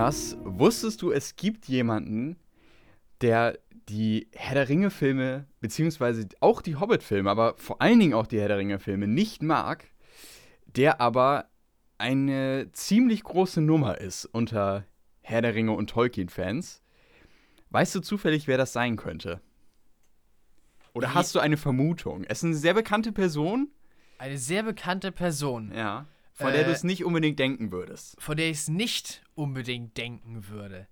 Jonas, wusstest du, es gibt jemanden, der die Herr der Ringe-Filme, beziehungsweise auch die Hobbit-Filme, aber vor allen Dingen auch die Herr der Ringe-Filme nicht mag, der aber eine ziemlich große Nummer ist unter Herr der Ringe und Tolkien-Fans. Weißt du zufällig, wer das sein könnte? Oder hast du eine Vermutung? Es ist eine sehr bekannte Person. Eine sehr bekannte Person. Ja. Von der Äh, du es nicht unbedingt denken würdest. von der ich es nicht unbedingt denken würde.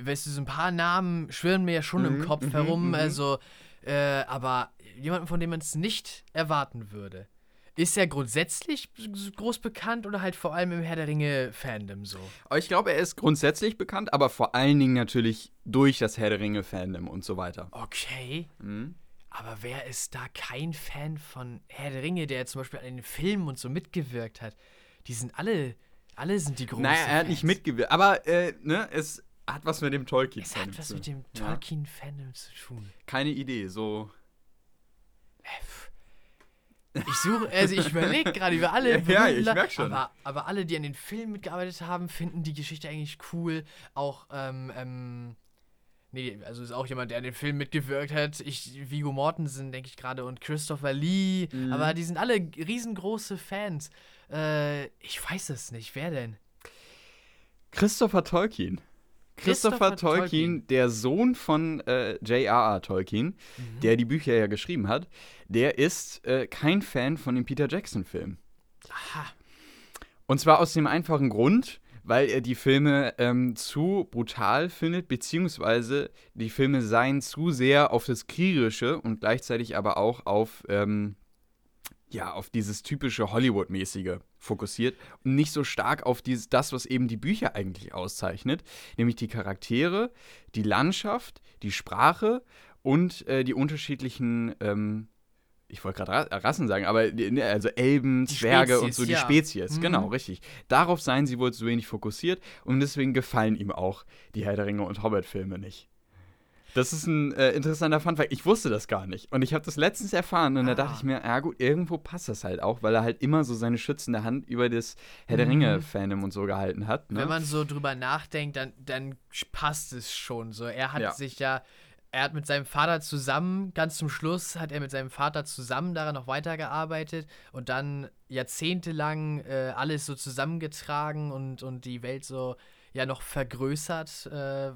Weißt du, so ein paar Namen schwirren mir ja schon Mhm, im Kopf mhm, herum, mhm. also, äh, aber jemanden, von dem man es nicht erwarten würde. Ist er grundsätzlich groß bekannt oder halt vor allem im Herr der Ringe-Fandom so? Ich glaube, er ist grundsätzlich bekannt, aber vor allen Dingen natürlich durch das Herr der Ringe-Fandom und so weiter. Okay. Mhm. Aber wer ist da kein Fan von Herr der Ringe, der zum Beispiel an den Filmen und so mitgewirkt hat? Die sind alle, alle sind die großen Naja, er hat nicht mitgewirkt, aber äh, ne, es hat was mit dem Tolkien Es hat was zu mit dem Ja. Tolkien-Fandom zu tun. Keine Idee, so. Ich suche, also ich überlege gerade über alle. Ja, ja, ich La- merk schon. Aber, aber alle, die an den Filmen mitgearbeitet haben, finden die Geschichte eigentlich cool. Auch, ähm, ähm, nee, also ist auch jemand, der an den Film mitgewirkt hat. Ich, Vigo Mortensen, denke ich gerade, und Christopher Lee. Mhm. Aber die sind alle riesengroße Fans. Äh, ich weiß es nicht. Wer denn? Christopher Tolkien. Christopher, Christopher Tolkien, Tolkien. der Sohn von äh, J.R.R. Tolkien, Mhm. der die Bücher ja geschrieben hat, der ist äh, kein Fan von den Peter Jackson-Filmen. Aha. Und zwar aus dem einfachen Grund, weil er die Filme ähm, zu brutal findet, beziehungsweise die Filme seien zu sehr auf das Kriegerische und gleichzeitig aber auch auf, ähm, ja, auf dieses typische Hollywood-mäßige fokussiert und nicht so stark auf dieses, das, was eben die Bücher eigentlich auszeichnet, nämlich die Charaktere, die Landschaft, die Sprache und äh, die unterschiedlichen ähm, ich wollte gerade Ra Rassen sagen, aber ne, also Elben, Die Zwerge und Spezies, so die ja. Spezies, Mhm. genau, richtig. Darauf seien sie wohl zu wenig fokussiert und deswegen gefallen ihm auch die Herr der Ringe und Hobbit-Filme nicht. Das ist ein äh, interessanter Funfact. Ich wusste das gar nicht. Und ich habe das letztens erfahren und da Ah. dachte ich mir, ja gut, irgendwo passt das halt auch, weil er halt immer so seine schützende Hand über das Herr der Mhm. Ringe-Fandom und so gehalten hat. Ne? Wenn man so drüber nachdenkt, dann, dann passt es schon so. Er hat Ja. sich ja, er hat mit seinem Vater zusammen, ganz zum Schluss hat er mit seinem Vater zusammen daran noch weitergearbeitet und dann jahrzehntelang äh, alles so zusammengetragen und, und die Welt so ja noch vergrößert, äh,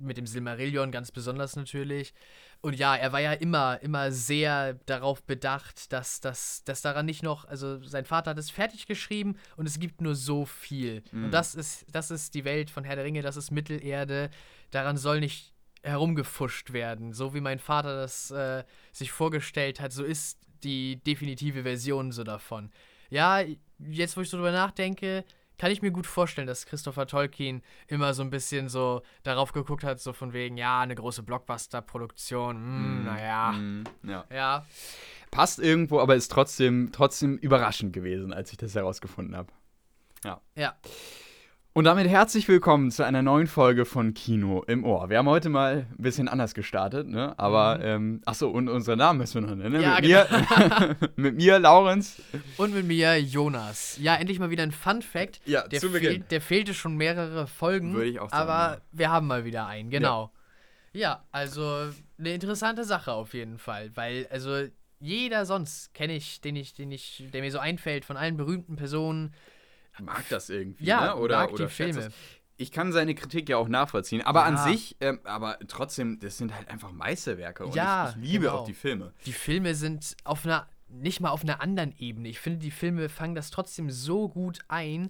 mit dem Silmarillion ganz besonders natürlich. Und ja, er war ja immer, immer sehr darauf bedacht, dass, dass, dass daran nicht noch, also sein Vater hat es fertig geschrieben und es gibt nur so viel. Mhm. Und das ist, das ist die Welt von Herr der Ringe, das ist Mittelerde. Daran soll nicht herumgefuscht werden. So wie mein Vater das äh, sich vorgestellt hat, so ist die definitive Version so davon. Ja, jetzt wo ich so drüber nachdenke, kann ich mir gut vorstellen, dass Christopher Tolkien immer so ein bisschen so darauf geguckt hat, so von wegen, ja, eine große Blockbuster-Produktion, hm, Mm, naja. mm, ja. Ja, Passt irgendwo, aber ist trotzdem, trotzdem überraschend gewesen, als ich das herausgefunden habe. ja. Und damit herzlich willkommen zu einer neuen Folge von Kino im Ohr. Wir haben heute mal ein bisschen anders gestartet, ne? Aber, Mhm. ähm, achso, und unsere Namen müssen wir noch nennen. Ne? Ja, mit, mir, mit mir, Laurenz. Und mit mir Jonas. Ja, endlich mal wieder ein Fun-Fact. Ja, Der, zu Beginn. fehlt, der fehlte schon mehrere Folgen. Würde ich auch sagen, Aber ja. wir haben mal wieder einen, genau. Ja. also eine interessante Sache auf jeden Fall. Weil, also jeder sonst kenne ich, den ich, den ich, der mir so einfällt von allen berühmten Personen. Mag das irgendwie, Ja, ne? Oder, mag oder die Filme. das. Ich kann seine Kritik ja auch nachvollziehen. Aber an Ja. sich, ähm, aber trotzdem, das sind halt einfach Meisterwerke. Und Ja, ich, ich liebe genau. auch die Filme. Die Filme sind auf einer, nicht mal auf einer anderen Ebene. Ich finde, die Filme fangen das trotzdem so gut ein.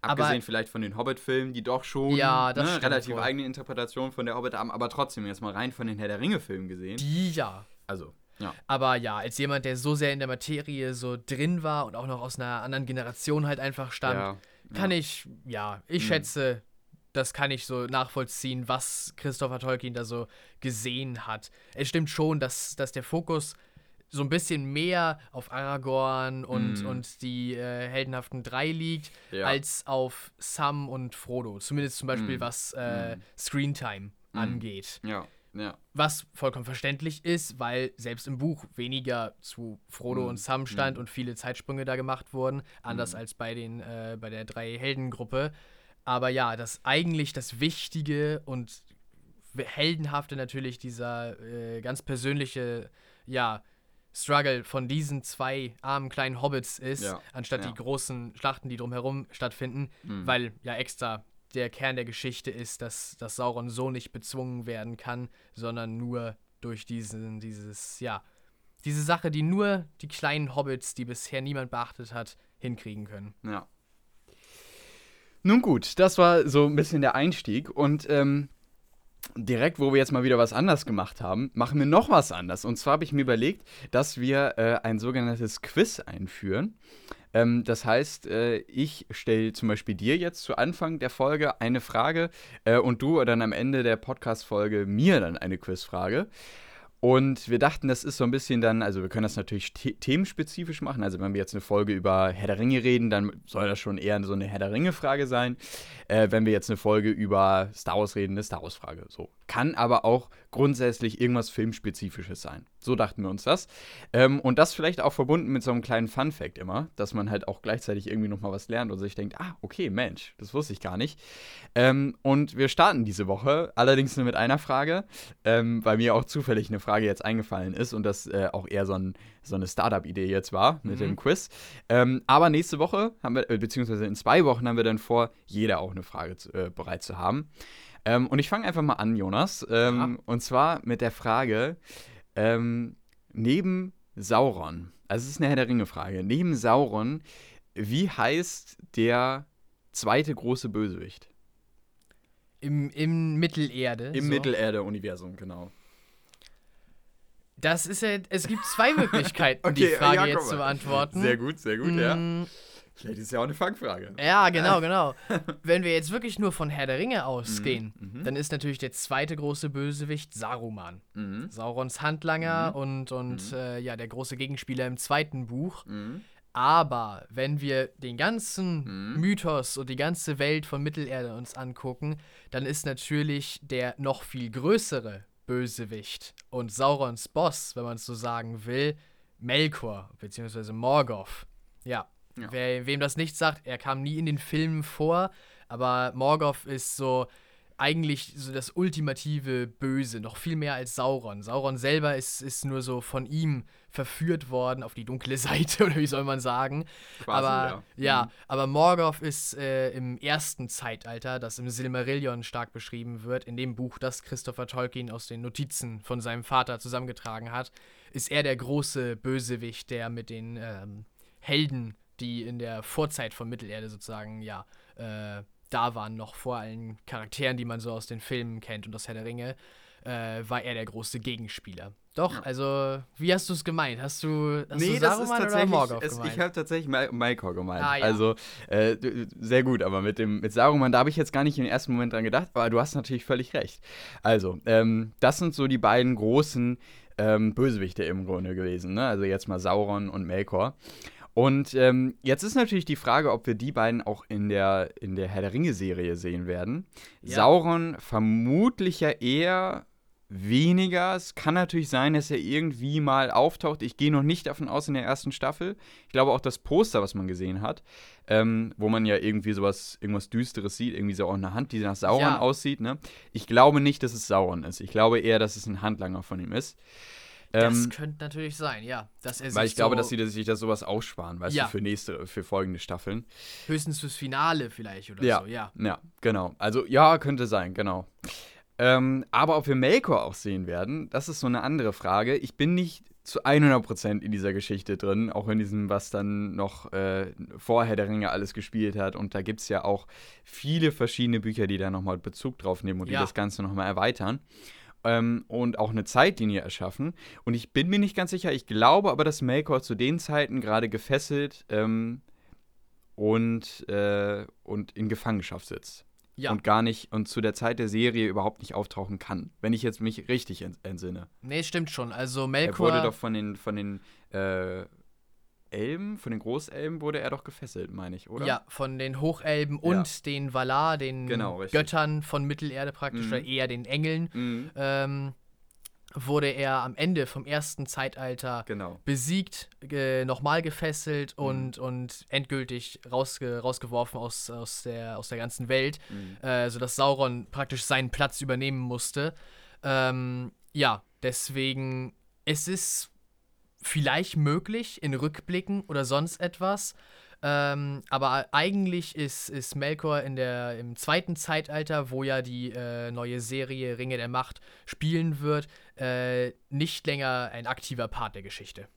Abgesehen aber vielleicht von den Hobbit-Filmen, die doch schon Ja, ne, relativ wohl. eigene Interpretation von der Hobbit haben, aber trotzdem jetzt mal rein von den Herr der Ringe-Filmen gesehen. die ja. Also, ja. Aber ja, als jemand, der so sehr in der Materie so drin war und auch noch aus einer anderen Generation halt einfach stand, ja. kann ich, ja, ich Mhm. schätze, das kann ich so nachvollziehen, was Christopher Tolkien da so gesehen hat. Es stimmt schon, dass, dass der Fokus so ein bisschen mehr auf Aragorn und, Mhm. und die äh, heldenhaften drei liegt, Ja. als auf Sam und Frodo. Zumindest zum Beispiel, Mhm. was äh, Mhm. Screentime Mhm. angeht. Ja, ja. Was vollkommen verständlich ist, weil selbst im Buch weniger zu Frodo Mhm. und Sam stand Mhm. und viele Zeitsprünge da gemacht wurden, anders Mhm. als bei den äh, bei der drei Heldengruppe. Aber ja, das eigentlich das Wichtige und heldenhafte natürlich dieser äh, ganz persönliche, ja, Struggle von diesen zwei armen kleinen Hobbits ist, Ja, anstatt ja. die großen Schlachten, die drumherum stattfinden, Mhm. weil ja extra der Kern der Geschichte ist, dass, dass Sauron so nicht bezwungen werden kann, sondern nur durch diesen, dieses, ja, diese Sache, die nur die kleinen Hobbits, die bisher niemand beachtet hat, hinkriegen können. Ja. Nun gut, das war so ein bisschen der Einstieg und ähm, direkt, wo wir jetzt mal wieder was anders gemacht haben, machen wir noch was anders. Und zwar habe ich mir überlegt, dass wir äh, ein sogenanntes Quiz einführen. Ähm, das heißt, äh, ich stelle zum Beispiel dir jetzt zu Anfang der Folge eine Frage äh, und du dann am Ende der Podcast-Folge mir dann eine Quizfrage. Und wir dachten, das ist so ein bisschen dann, also wir können das natürlich the themenspezifisch machen. Also wenn wir jetzt eine Folge über Herr der Ringe reden, dann soll das schon eher so eine Herr der Ringe-Frage sein. Äh, wenn wir jetzt eine Folge über Star Wars reden, eine Star Wars-Frage. So. Kann aber auch grundsätzlich irgendwas Filmspezifisches sein. So dachten wir uns das. Ähm, und das vielleicht auch verbunden mit so einem kleinen Fun-Fact immer, dass man halt auch gleichzeitig irgendwie nochmal was lernt und sich denkt, ah, okay, Mensch, das wusste ich gar nicht. Ähm, und wir starten diese Woche, allerdings nur mit einer Frage, ähm, weil mir auch zufällig eine Frage jetzt eingefallen ist und das äh, auch eher so, ein, so eine Startup-Idee jetzt war mit Mhm. dem Quiz. Ähm, aber nächste Woche haben wir, äh, beziehungsweise in zwei Wochen haben wir dann vor, jeder auch eine Frage zu, äh, bereit zu haben. Ähm, und ich fange einfach mal an, Jonas. Ähm. Und zwar mit der Frage, ähm, neben Sauron, also es ist eine Herr der Ringe-Frage, neben Sauron, wie heißt der zweite große Bösewicht? Im, im Mittelerde. Im so. Mittelerde-Universum, genau. Das ist ja, es gibt zwei Möglichkeiten, Okay, die Frage ja, jetzt zu beantworten. Sehr gut, sehr gut, ja. Vielleicht ist ja auch eine Fangfrage. Ja, genau, genau. Wenn wir jetzt wirklich nur von Herr der Ringe ausgehen, mhm. dann ist natürlich der zweite große Bösewicht Saruman. Mhm. Saurons Handlanger Mhm. und, und äh, ja, der große Gegenspieler im zweiten Buch. Mhm. Aber wenn wir den ganzen Mhm. Mythos und die ganze Welt von Mittelerde uns angucken, dann ist natürlich der noch viel größere Bösewicht und Saurons Boss, wenn man es so sagen will, Melkor bzw. Morgoth. Ja, Ja. Wer, wem das nicht sagt, er kam nie in den Filmen vor, aber Morgoth ist so eigentlich so das ultimative Böse, noch viel mehr als Sauron. Sauron selber ist, ist nur so von ihm verführt worden auf die dunkle Seite, oder wie soll man sagen. Quasi, aber ja, aber Morgoth ist äh, im ersten Zeitalter, das im Silmarillion stark beschrieben wird, in dem Buch, das Christopher Tolkien aus den Notizen von seinem Vater zusammengetragen hat, ist er der große Bösewicht, der mit den ähm, Helden, die in der Vorzeit von Mittelerde sozusagen, ja, äh, da waren, noch vor allen Charakteren, die man so aus den Filmen kennt und aus Herr der Ringe, äh, war er der große Gegenspieler. Doch, also, wie hast du es gemeint? Hast du, hast Nee, du das ist oder tatsächlich, Morgoth es, gemeint? ich habe tatsächlich Mal- Malkor gemeint. Ah, ja. Also, äh, sehr gut, aber mit dem mit Saruman, da habe ich jetzt gar nicht im ersten Moment dran gedacht, aber du hast natürlich völlig recht. Also, ähm, das sind so die beiden großen ähm, Bösewichte im Grunde gewesen, ne? Also jetzt mal Sauron und Melkor. Und ähm, jetzt ist natürlich die Frage, ob wir die beiden auch in der, in der Herr der Ringe-Serie sehen werden. Ja. Sauron vermutlich ja eher weniger. Es kann natürlich sein, dass er irgendwie mal auftaucht. Ich gehe noch nicht davon aus in der ersten Staffel. Ich glaube auch das Poster, was man gesehen hat, ähm, wo man ja irgendwie sowas, irgendwas Düsteres sieht, irgendwie so auch eine Hand, die nach Sauron Ja. aussieht. Ne? Ich glaube nicht, dass es Sauron ist. Ich glaube eher, dass es ein Handlanger von ihm ist. Das Ähm, könnte natürlich sein, ja. Dass er weil ich glaube, so dass sie sich das sowas aussparen, weißt Ja. du, für nächste, für folgende Staffeln. höchstens fürs Finale vielleicht oder Ja. so, ja. Ja, genau. Also ja, könnte sein, genau. Ähm, aber ob wir Melkor auch sehen werden, das ist so eine andere Frage. Ich bin nicht zu 100% in dieser Geschichte drin, auch in diesem, was dann noch äh, vorher der Ringe alles gespielt hat. Und da gibt es ja auch viele verschiedene Bücher, die da nochmal Bezug drauf nehmen und die Ja. das Ganze nochmal erweitern. Ähm, und auch eine Zeitlinie erschaffen. Und ich bin mir nicht ganz sicher, ich glaube aber, dass Melkor zu den Zeiten gerade gefesselt ähm, und, äh, und in Gefangenschaft sitzt Ja, und gar nicht und zu der Zeit der Serie überhaupt nicht auftauchen kann, wenn ich jetzt mich richtig ents- entsinne. nee, stimmt schon. Also Er Melkor. wurde doch von den von den äh, Elben, von den Großelben wurde er doch gefesselt, meine ich, oder? Ja, von den Hochelben und den Valar, den Genau. Göttern von Mittelerde praktisch, Mhm. oder eher den Engeln. Mhm. Ähm, wurde er am Ende vom ersten Zeitalter Genau. besiegt, äh, nochmal gefesselt Mhm. und, und endgültig rausge rausgeworfen aus, aus, der, aus der ganzen Welt, Mhm. äh, sodass Sauron praktisch seinen Platz übernehmen musste. Ähm, ja, deswegen, es ist vielleicht möglich in Rückblicken oder sonst etwas. Ähm, aber eigentlich ist, ist Melkor in der, im zweiten Zeitalter, wo ja die äh, neue Serie Ringe der Macht spielen wird, äh, nicht länger ein aktiver Part der Geschichte.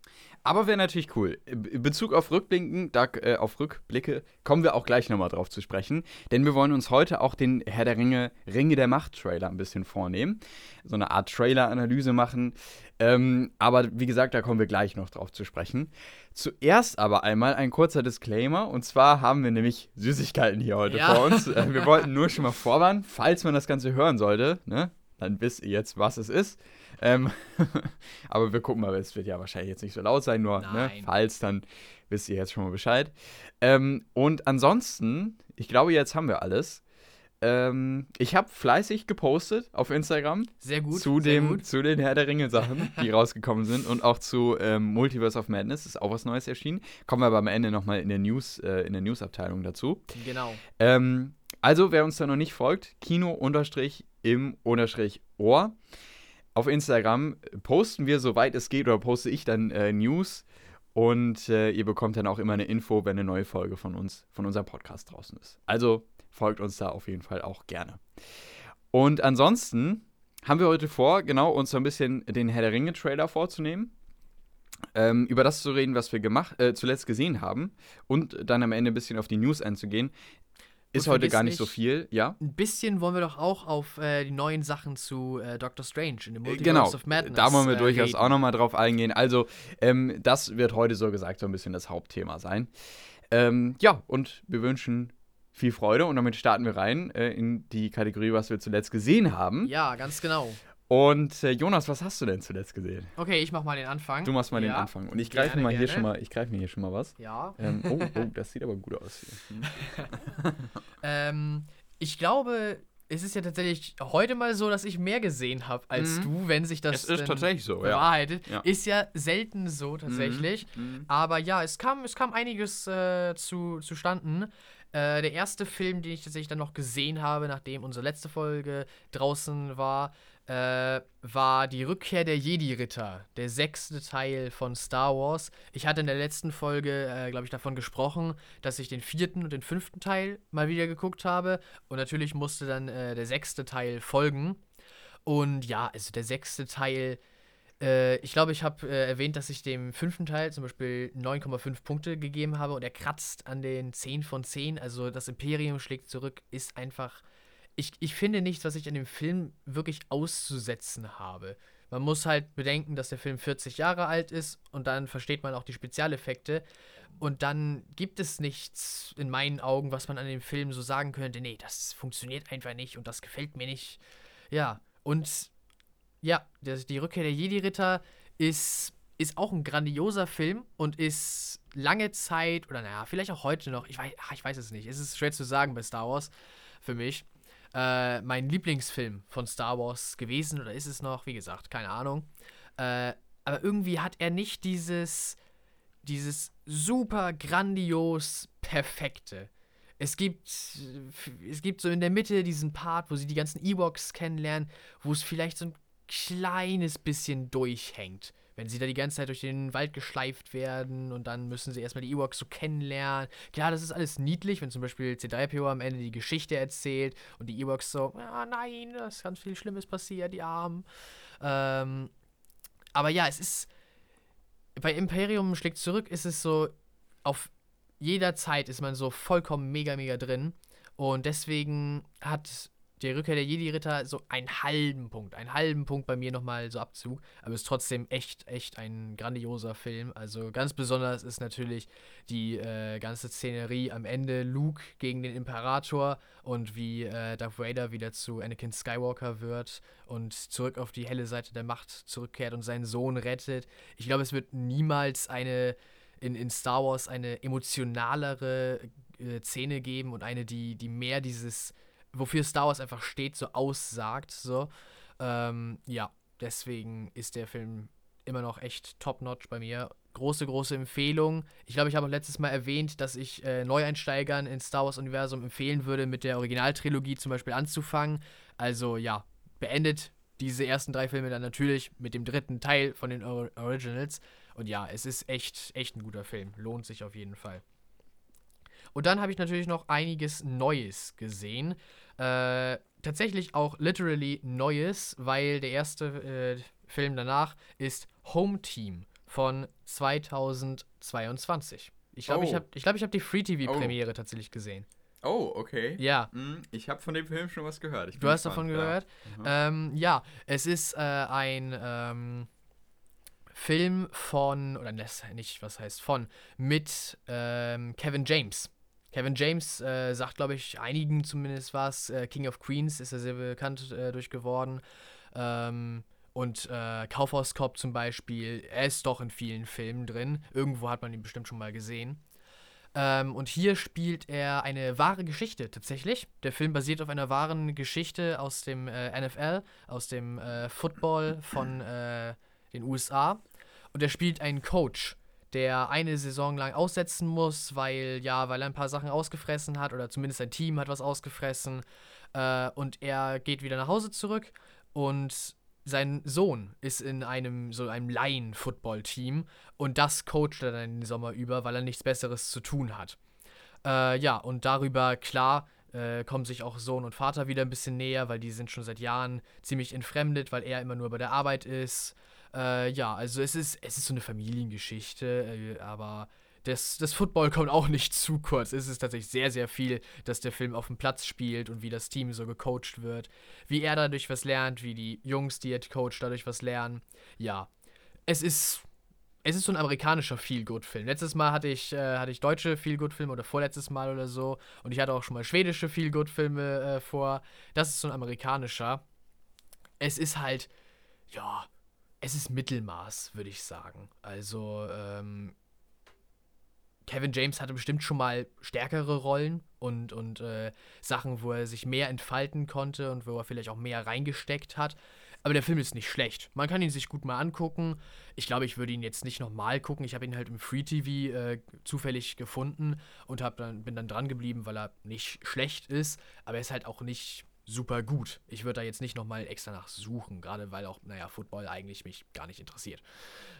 Aber wäre natürlich cool. In Bezug auf Rückblicken, da, äh, auf Rückblicke kommen wir auch gleich nochmal drauf zu sprechen. Denn wir wollen uns heute auch den Herr der Ringe, Ringe der Macht-Trailer ein bisschen vornehmen. So eine Art Trailer-Analyse machen. Ähm, aber wie gesagt, da kommen wir gleich noch drauf zu sprechen. Zuerst aber einmal ein kurzer Disclaimer. Und zwar haben wir nämlich Süßigkeiten hier heute Ja. vor uns. Äh, wir wollten nur schon mal vorwarnen, falls man das Ganze hören sollte, ne? Dann wisst ihr jetzt, was es ist. Ähm, aber wir gucken mal, es wird ja wahrscheinlich jetzt nicht so laut sein, nur ne, falls, dann wisst ihr jetzt schon mal Bescheid. Ähm, und ansonsten, ich glaube, jetzt haben wir alles. Ähm, ich habe fleißig gepostet auf Instagram Sehr gut. zu, sehr dem, gut. zu den Herr der Ringe Sachen, die rausgekommen sind und auch zu ähm, Multiverse of Madness ist auch was Neues erschienen. Kommen wir aber am Ende nochmal in der News, äh, in der News-Abteilung dazu. Genau. Ähm, also, wer uns da noch nicht folgt, Kino-im-Ohr. Auf Instagram posten wir, soweit es geht, oder poste ich dann äh, News. Und äh, ihr bekommt dann auch immer eine Info, wenn eine neue Folge von uns, von unserem Podcast draußen ist. Also folgt uns da auf jeden Fall auch gerne. Und ansonsten haben wir heute vor, genau, uns so ein bisschen den Herr der Ringe-Trailer vorzunehmen. Ähm, über das zu reden, was wir gemacht, äh, zuletzt gesehen haben. Und dann am Ende ein bisschen auf die News einzugehen. Ist heute gar nicht so nicht- viel, ja? Ein bisschen wollen wir doch auch auf äh, die neuen Sachen zu äh, Doctor Strange in dem Multiverse Genau, of Madness. da wollen wir äh, durchaus reden. auch nochmal drauf eingehen. Also, ähm, das wird heute so gesagt so ein bisschen das Hauptthema sein. Ähm, ja, und wir wünschen viel Freude und damit starten wir rein äh, in die Kategorie, was wir zuletzt gesehen haben. Ja, ganz genau. Und äh, Jonas, was hast du denn zuletzt gesehen? Okay, ich mach mal den Anfang. Du machst mal den Ja. Anfang. Und ich greife Gerne, mal hier gerne. schon mal, ich greife mir hier schon mal was. Ja. Ähm, oh, oh, das sieht aber gut aus hier. Hm. Ähm, ich glaube, es ist ja tatsächlich heute mal so, dass ich mehr gesehen habe als Mhm. du, wenn sich das Es ist tatsächlich so, ja. bewahrheitet. Ja. Ist ja selten so tatsächlich. Mhm. Aber ja, es kam, es kam einiges äh, zu, zustanden. Äh, der erste Film, den ich tatsächlich dann noch gesehen habe, nachdem unsere letzte Folge draußen war, äh, war die Rückkehr der Jedi-Ritter, der sechste Teil von Star Wars. Ich hatte in der letzten Folge, äh, glaube ich, davon gesprochen, dass ich den vierten und den fünften Teil mal wieder geguckt habe. Und natürlich musste dann äh, der sechste Teil folgen. Und ja, also der sechste Teil äh, ich glaube, ich habe äh, erwähnt, dass ich dem fünften Teil zum Beispiel 9,5 Punkte gegeben habe und er kratzt an den 10 von 10. Also das Imperium schlägt zurück, ist einfach. Ich, ich finde nichts, was ich an dem Film wirklich auszusetzen habe. Man muss halt bedenken, dass der Film 40 Jahre alt ist und dann versteht man auch die Spezialeffekte. Und dann gibt es nichts in meinen Augen, was man an dem Film so sagen könnte, nee, das funktioniert einfach nicht und das gefällt mir nicht. Ja, und ja, die Rückkehr der Jedi-Ritter ist, ist auch ein grandioser Film und ist lange Zeit, oder naja, vielleicht auch heute noch, ich weiß, ach, ich weiß es nicht, es ist schwer zu sagen bei Star Wars für mich, äh, mein Lieblingsfilm von Star Wars gewesen oder ist es noch, wie gesagt, keine Ahnung. Äh, aber irgendwie hat er nicht dieses, dieses super grandios perfekte. Es gibt, es gibt so in der Mitte diesen Part, wo sie die ganzen Ewoks kennenlernen, wo es vielleicht so ein kleines bisschen durchhängt. Wenn sie da die ganze Zeit durch den Wald geschleift werden und dann müssen sie erstmal die Ewoks so kennenlernen. Klar, das ist alles niedlich, wenn zum Beispiel C3PO am Ende die Geschichte erzählt und die Ewoks so, ah nein, da ist ganz viel Schlimmes passiert, die Armen. Ähm, aber ja, es ist, bei Imperium schlägt zurück, ist es so, auf jeder Zeit ist man so vollkommen mega, mega drin. Und deswegen hat die Rückkehr der Jedi-Ritter so einen halben Punkt, einen halben Punkt bei mir nochmal so Abzug. Aber ist trotzdem echt, echt ein grandioser Film. Also ganz besonders ist natürlich die äh, ganze Szenerie am Ende, Luke gegen den Imperator und wie äh, Darth Vader wieder zu Anakin Skywalker wird und zurück auf die helle Seite der Macht zurückkehrt und seinen Sohn rettet. Ich glaube, es wird niemals eine in, in Star Wars eine emotionalere äh, Szene geben und eine, die, die mehr dieses, wofür Star Wars einfach steht, so aussagt. So. Ähm, ja. deswegen ist der Film immer noch echt top-notch bei mir. Große, große Empfehlung. Ich glaube, ich habe auch letztes Mal erwähnt, dass ich äh, Neueinsteigern ins Star Wars-Universum empfehlen würde, mit der Originaltrilogie zum Beispiel anzufangen. Also ja, beendet diese ersten drei Filme dann natürlich mit dem dritten Teil von den Or Originals. Und ja, es ist echt, echt ein guter Film. Lohnt sich auf jeden Fall. Und dann habe ich natürlich noch einiges Neues gesehen. Äh, tatsächlich auch literally Neues, weil der erste äh, Film danach ist Home Team von 2022. Ich glaube, oh. ich habe glaub, ich hab die Free-TV-Premiere oh. tatsächlich gesehen. Oh, okay. Ja. Hm, ich habe von dem Film schon was gehört. du hast davon gehört? Ja, mhm. ähm, ja es ist äh, ein ähm, Film von, oder nicht, was heißt von, mit ähm, Kevin James. Kevin James äh, sagt, glaube ich, einigen zumindest was. Äh, King of Queens ist er sehr bekannt äh, durch geworden. Ähm, und äh, Kaufhauscop zum Beispiel, er ist doch in vielen Filmen drin. Irgendwo hat man ihn bestimmt schon mal gesehen. Ähm, und hier spielt er eine wahre Geschichte tatsächlich. Der Film basiert auf einer wahren Geschichte aus dem äh, NFL, aus dem äh, Football von äh, den USA. Und er spielt einen Coach, der eine Saison lang aussetzen muss, weil ja, weil er ein paar Sachen ausgefressen hat oder zumindest sein Team hat was ausgefressen. Äh, und er geht wieder nach Hause zurück und sein Sohn ist in einem so einem Laien-Football-Team und das coacht er dann den Sommer über, weil er nichts Besseres zu tun hat. Äh, ja, und darüber, klar, äh, kommen sich auch Sohn und Vater wieder ein bisschen näher, weil die sind schon seit Jahren ziemlich entfremdet, weil er immer nur bei der Arbeit ist. Äh, ja, also es ist, es ist so eine Familiengeschichte, äh, aber das, das Football kommt auch nicht zu kurz. Es ist tatsächlich sehr, sehr viel, dass der Film auf dem Platz spielt und wie das Team so gecoacht wird. Wie er dadurch was lernt, wie die Jungs, die er coacht, dadurch was lernen. Ja, es ist. Es ist so ein amerikanischer Feel-Good-Film. Letztes Mal hatte ich, äh, hatte ich deutsche Feel-Good-Filme oder vorletztes Mal oder so. Und ich hatte auch schon mal schwedische Feel-Good-Filme äh, vor. Das ist so ein amerikanischer. Es ist halt, ja, es ist Mittelmaß, würde ich sagen. Also, ähm, Kevin James hatte bestimmt schon mal stärkere Rollen und, und äh, Sachen, wo er sich mehr entfalten konnte und wo er vielleicht auch mehr reingesteckt hat. Aber der Film ist nicht schlecht. Man kann ihn sich gut mal angucken. Ich glaube, ich würde ihn jetzt nicht nochmal gucken. Ich habe ihn halt im Free TV äh, zufällig gefunden und dann, bin dann dran geblieben, weil er nicht schlecht ist. Aber er ist halt auch nicht super gut. Ich würde da jetzt nicht nochmal extra nachsuchen, gerade weil auch, naja, Football eigentlich mich gar nicht interessiert.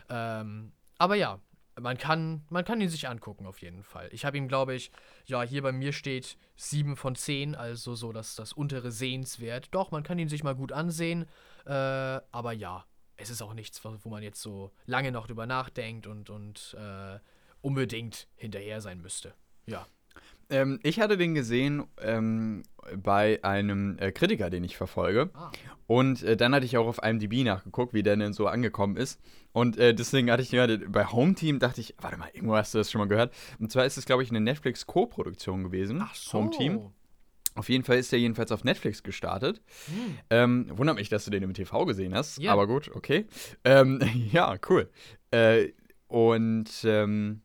Ähm, aber ja, man kann, man kann ihn sich angucken auf jeden Fall. Ich habe ihm, glaube ich, ja, hier bei mir steht 7 von 10, also so dass das untere sehenswert. Doch, man kann ihn sich mal gut ansehen, äh, aber ja, es ist auch nichts, wo man jetzt so lange noch drüber nachdenkt und, und äh, unbedingt hinterher sein müsste. Ja. Ähm, ich hatte den gesehen ähm, bei einem äh, Kritiker, den ich verfolge. Ah. Und äh, dann hatte ich auch auf IMDb nachgeguckt, wie der denn so angekommen ist. Und äh, deswegen hatte ich gerade bei Home Team, dachte ich, warte mal, irgendwo hast du das schon mal gehört. Und zwar ist es, glaube ich, eine Netflix-Co-Produktion gewesen. Ach so. Home Team. Auf jeden Fall ist der jedenfalls auf Netflix gestartet. Hm. Ähm, wundert mich, dass du den im TV gesehen hast. Ja. Aber gut, okay. Ähm, ja, cool. Äh, und ähm,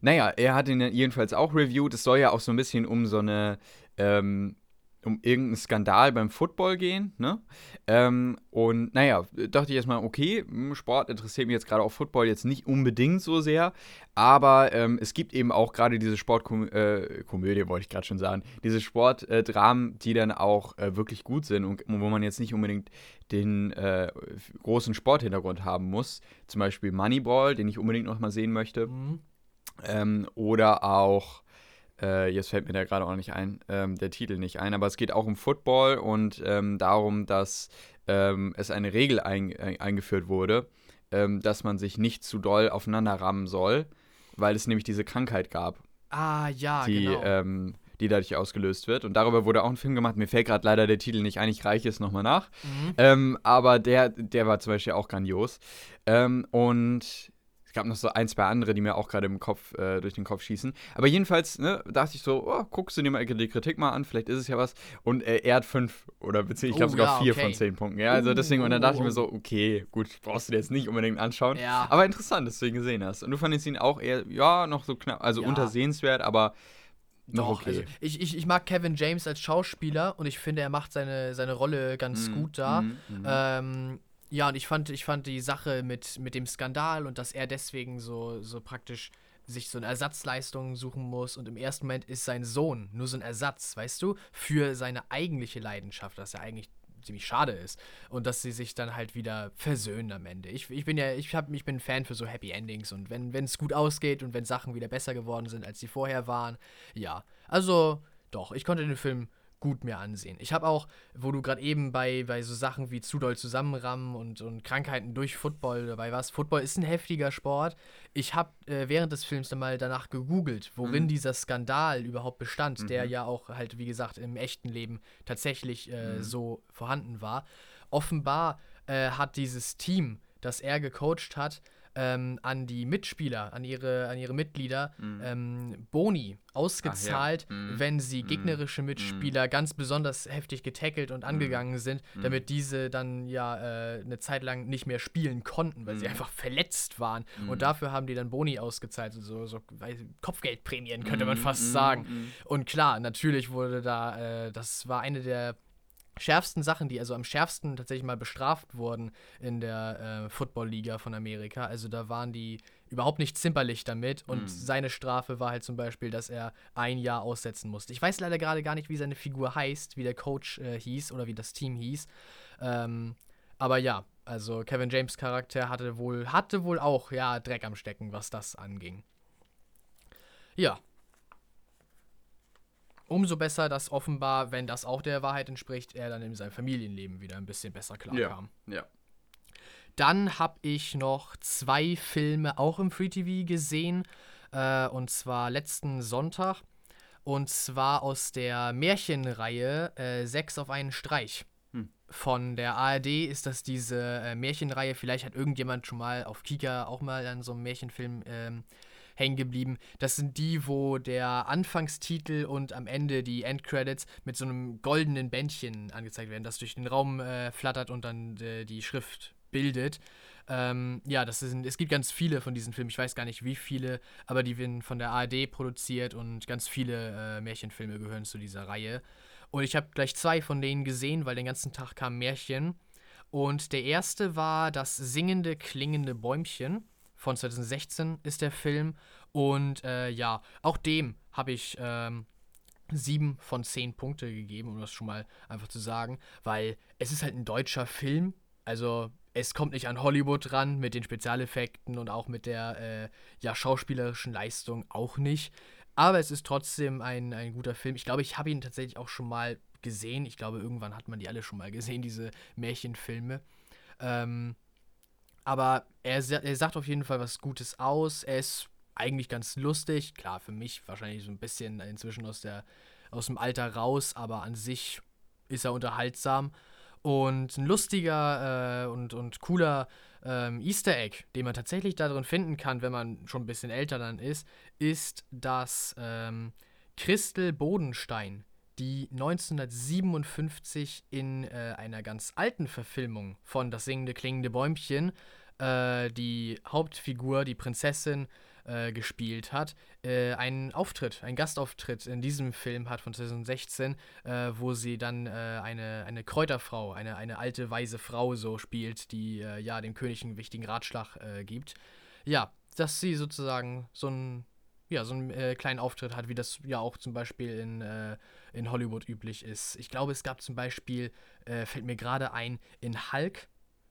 naja, er hat ihn jedenfalls auch reviewed. Es soll ja auch so ein bisschen um so eine, ähm, um irgendeinen Skandal beim Football gehen, ne? Ähm, und naja, dachte ich erstmal, okay, hm, Sport interessiert mich jetzt gerade auch Football jetzt nicht unbedingt so sehr, aber ähm, es gibt eben auch gerade diese Sportkomödie, äh, wollte ich gerade schon sagen, diese Sportdramen, äh, die dann auch äh, wirklich gut sind und wo man jetzt nicht unbedingt den äh, großen Sporthintergrund haben muss. Zum Beispiel Moneyball, den ich unbedingt noch mal sehen möchte. Mhm. Ähm, oder auch, äh, jetzt fällt mir da gerade auch nicht ein, ähm, der Titel nicht ein, aber es geht auch um Football und ähm, darum, dass ähm, es eine Regel ein, ein, eingeführt wurde, ähm, dass man sich nicht zu doll aufeinander rammen soll, weil es nämlich diese Krankheit gab. Ah, ja, die, genau. Ähm, die dadurch ausgelöst wird. Und darüber wurde auch ein Film gemacht. Mir fällt gerade leider der Titel nicht ein, ich reiche es nochmal nach. Mhm. aber der, der war zum Beispiel auch grandios. und es gab noch so ein, zwei andere, die mir auch gerade im Kopf, äh, durch den Kopf schießen. Aber jedenfalls, ne, dachte ich so, oh, guckst du dir mal die Kritik mal an, vielleicht ist es ja was. Und äh, er hat fünf oder beziehungsweise, ich glaube oh, sogar ja, vier okay. von zehn Punkten. Ja, also deswegen, und dann dachte ich mir so, okay, gut, brauchst du dir jetzt nicht unbedingt anschauen. Ja. Aber interessant, dass du ihn gesehen hast. Und du fandest ihn auch eher, ja, noch so knapp, also ja. untersehenswert, aber noch Doch, okay. Also ich, ich, ich mag Kevin James als Schauspieler und ich finde, er macht seine, seine Rolle ganz mm, gut da. Mm, mm. Ähm, Ja, und ich fand, ich fand die Sache mit, mit dem Skandal und dass er deswegen so, so praktisch sich so eine Ersatzleistung suchen muss und im ersten Moment ist sein Sohn nur so ein Ersatz, weißt du, für seine eigentliche Leidenschaft, was ja eigentlich ziemlich schade ist und dass sie sich dann halt wieder versöhnen am Ende. Ich, ich bin ja, ich, hab, ich bin Fan für so Happy Endings und wenn es gut ausgeht und wenn Sachen wieder besser geworden sind, als sie vorher waren, ja. Also doch, ich konnte den Film gut mir ansehen. Ich habe auch, wo du gerade eben bei, bei so Sachen wie zu doll zusammenrammen und, und Krankheiten durch Football dabei warst. Football ist ein heftiger Sport. Ich habe äh, während des Films dann mal danach gegoogelt, worin mhm. dieser Skandal überhaupt bestand, mhm. der ja auch halt, wie gesagt, im echten Leben tatsächlich äh, mhm. so vorhanden war. Offenbar äh, hat dieses Team, das er gecoacht hat, ähm, an die Mitspieler, an ihre, an ihre Mitglieder mhm. ähm, Boni ausgezahlt, ja. mhm. wenn sie mhm. gegnerische Mitspieler mhm. ganz besonders heftig getackelt und angegangen mhm. sind, mhm. damit diese dann ja äh, eine Zeit lang nicht mehr spielen konnten, weil sie einfach verletzt waren. Und dafür haben die dann Boni ausgezahlt, so, so Kopfgeldprämien könnte man fast sagen. Und klar, natürlich wurde da, äh, das war eine der schärfsten Sachen, die also am schärfsten tatsächlich mal bestraft wurden in der äh, Football-Liga von Amerika. Also da waren die überhaupt nicht zimperlich damit und mhm. seine Strafe war halt zum Beispiel, dass er ein Jahr aussetzen musste. Ich weiß leider gerade gar nicht, wie seine Figur heißt, wie der Coach äh, hieß oder wie das Team hieß. Ähm, aber ja, also Kevin James Charakter hatte wohl, hatte wohl auch, ja, Dreck am Stecken, was das anging. Ja, umso besser, dass offenbar, wenn das auch der Wahrheit entspricht, er dann in seinem Familienleben wieder ein bisschen besser klarkam. Ja, ja. Dann habe ich noch zwei Filme auch im Free TV gesehen. Äh, und zwar letzten Sonntag. Und zwar aus der Märchenreihe äh, Sechs auf einen Streich. Hm. Von der ARD ist das diese äh, Märchenreihe. Vielleicht hat irgendjemand schon mal auf Kika auch mal an so einem Märchenfilm ähm, hängen geblieben. Das sind die, wo der Anfangstitel und am Ende die Endcredits mit so einem goldenen Bändchen angezeigt werden, das durch den Raum äh, flattert und dann äh, die Schrift bildet. Ähm, ja, das sind, es gibt ganz viele von diesen Filmen, ich weiß gar nicht wie viele, aber die werden von der ARD produziert und ganz viele äh, Märchenfilme gehören zu dieser Reihe. Und ich habe gleich zwei von denen gesehen, weil den ganzen Tag kamen Märchen. Und der erste war das singende, klingende Bäumchen von 2016 ist der Film. Und äh, ja, auch dem habe ich ähm, sieben von zehn Punkte gegeben, um das schon mal einfach zu sagen, weil es ist halt ein deutscher Film. Also es kommt nicht an Hollywood ran mit den Spezialeffekten und auch mit der äh, ja, schauspielerischen Leistung auch nicht. Aber es ist trotzdem ein, ein guter Film. Ich glaube, ich habe ihn tatsächlich auch schon mal gesehen. Ich glaube, irgendwann hat man die alle schon mal gesehen, diese Märchenfilme. Ähm, aber er, er sagt auf jeden Fall was Gutes aus. Er ist eigentlich ganz lustig. Klar, für mich wahrscheinlich so ein bisschen inzwischen aus, der, aus dem Alter raus, aber an sich ist er unterhaltsam. Und ein lustiger äh, und, und cooler ähm, Easter Egg, den man tatsächlich darin finden kann, wenn man schon ein bisschen älter dann ist, ist, dass ähm, Christel Bodenstein, die 1957 in äh, einer ganz alten Verfilmung von Das singende klingende Bäumchen äh, die Hauptfigur, die Prinzessin, äh, gespielt hat, äh, einen Auftritt, einen Gastauftritt in diesem Film hat von 2016, äh, wo sie dann äh, eine, eine Kräuterfrau, eine, eine alte, weise Frau so spielt, die ja dem König einen wichtigen Ratschlag gibt. Ja, dass sie sozusagen so ein ja, so einen äh, kleinen Auftritt hat, wie das ja auch zum Beispiel in, äh, in Hollywood üblich ist. Ich glaube, es gab zum Beispiel, äh, fällt mir gerade ein, in Hulk,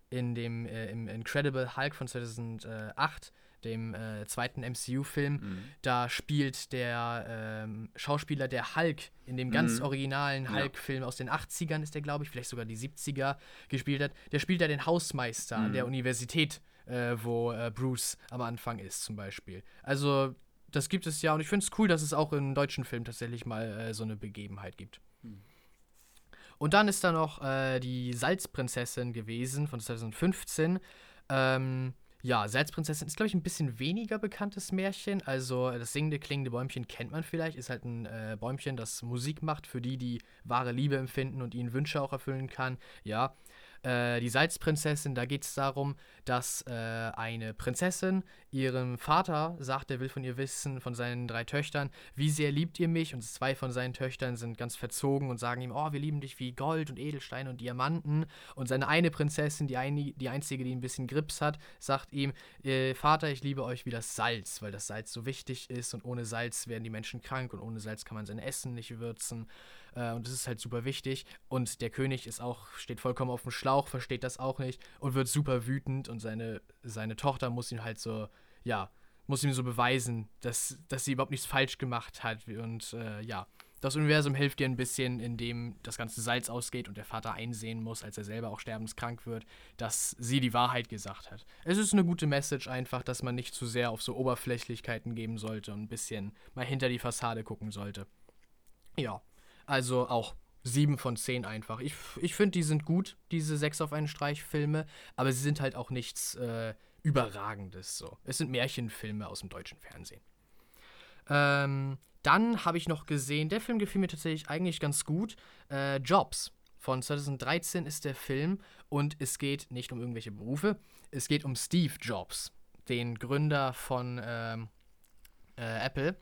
in dem äh, im Incredible Hulk von 2008, dem äh, zweiten MCU-Film, mhm. da spielt der ähm, Schauspieler, der Hulk in dem ganz mhm. originalen Hulk-Film ja. aus den 80ern ist der, glaube ich, vielleicht sogar die 70er gespielt hat. Der spielt ja den Hausmeister mhm. an der Universität, äh, wo Bruce am Anfang ist, zum Beispiel. Also das gibt es ja und ich finde es cool, dass es auch in deutschen Filmen tatsächlich mal äh, so eine Begebenheit gibt. Mhm. Und dann ist da noch äh, die Salzprinzessin gewesen von 2015. Ähm, ja, Salzprinzessin ist, glaube ich, ein bisschen weniger bekanntes Märchen. Also das singende, klingende Bäumchen kennt man vielleicht. Ist halt ein äh, Bäumchen, das Musik macht für die, die wahre Liebe empfinden und ihnen Wünsche auch erfüllen kann. Ja. Äh, die Salzprinzessin, da geht es darum, dass äh, eine Prinzessin ihrem Vater sagt, er will von ihr wissen, von seinen drei Töchtern, wie sehr liebt ihr mich? Und zwei von seinen Töchtern sind ganz verzogen und sagen ihm, oh, wir lieben dich wie Gold und Edelsteine und Diamanten. Und seine eine Prinzessin, die, ein, die einzige, die ein bisschen Grips hat, sagt ihm, äh, Vater, ich liebe euch wie das Salz, weil das Salz so wichtig ist und ohne Salz werden die Menschen krank und ohne Salz kann man sein Essen nicht würzen. Äh, und das ist halt super wichtig. Und der König ist auch, steht vollkommen auf dem Schlauch, versteht das auch nicht und wird super wütend und seine, seine Tochter muss ihn halt so, ja, muss ihm so beweisen, dass, dass sie überhaupt nichts falsch gemacht hat. Und äh, ja, das Universum hilft ihr ein bisschen, indem das ganze Salz ausgeht und der Vater einsehen muss, als er selber auch sterbenskrank wird, dass sie die Wahrheit gesagt hat. Es ist eine gute Message einfach, dass man nicht zu sehr auf so Oberflächlichkeiten geben sollte und ein bisschen mal hinter die Fassade gucken sollte. Ja, also auch 7 von 10 einfach. Ich, ich finde, die sind gut, diese 6 auf einen Streich Filme, aber sie sind halt auch nichts äh, Überragendes so. Es sind Märchenfilme aus dem deutschen Fernsehen. Ähm, dann habe ich noch gesehen, der Film gefiel mir tatsächlich eigentlich ganz gut. Äh, Jobs. Von 2013 ist der Film und es geht nicht um irgendwelche Berufe, es geht um Steve Jobs, den Gründer von ähm, äh, Apple.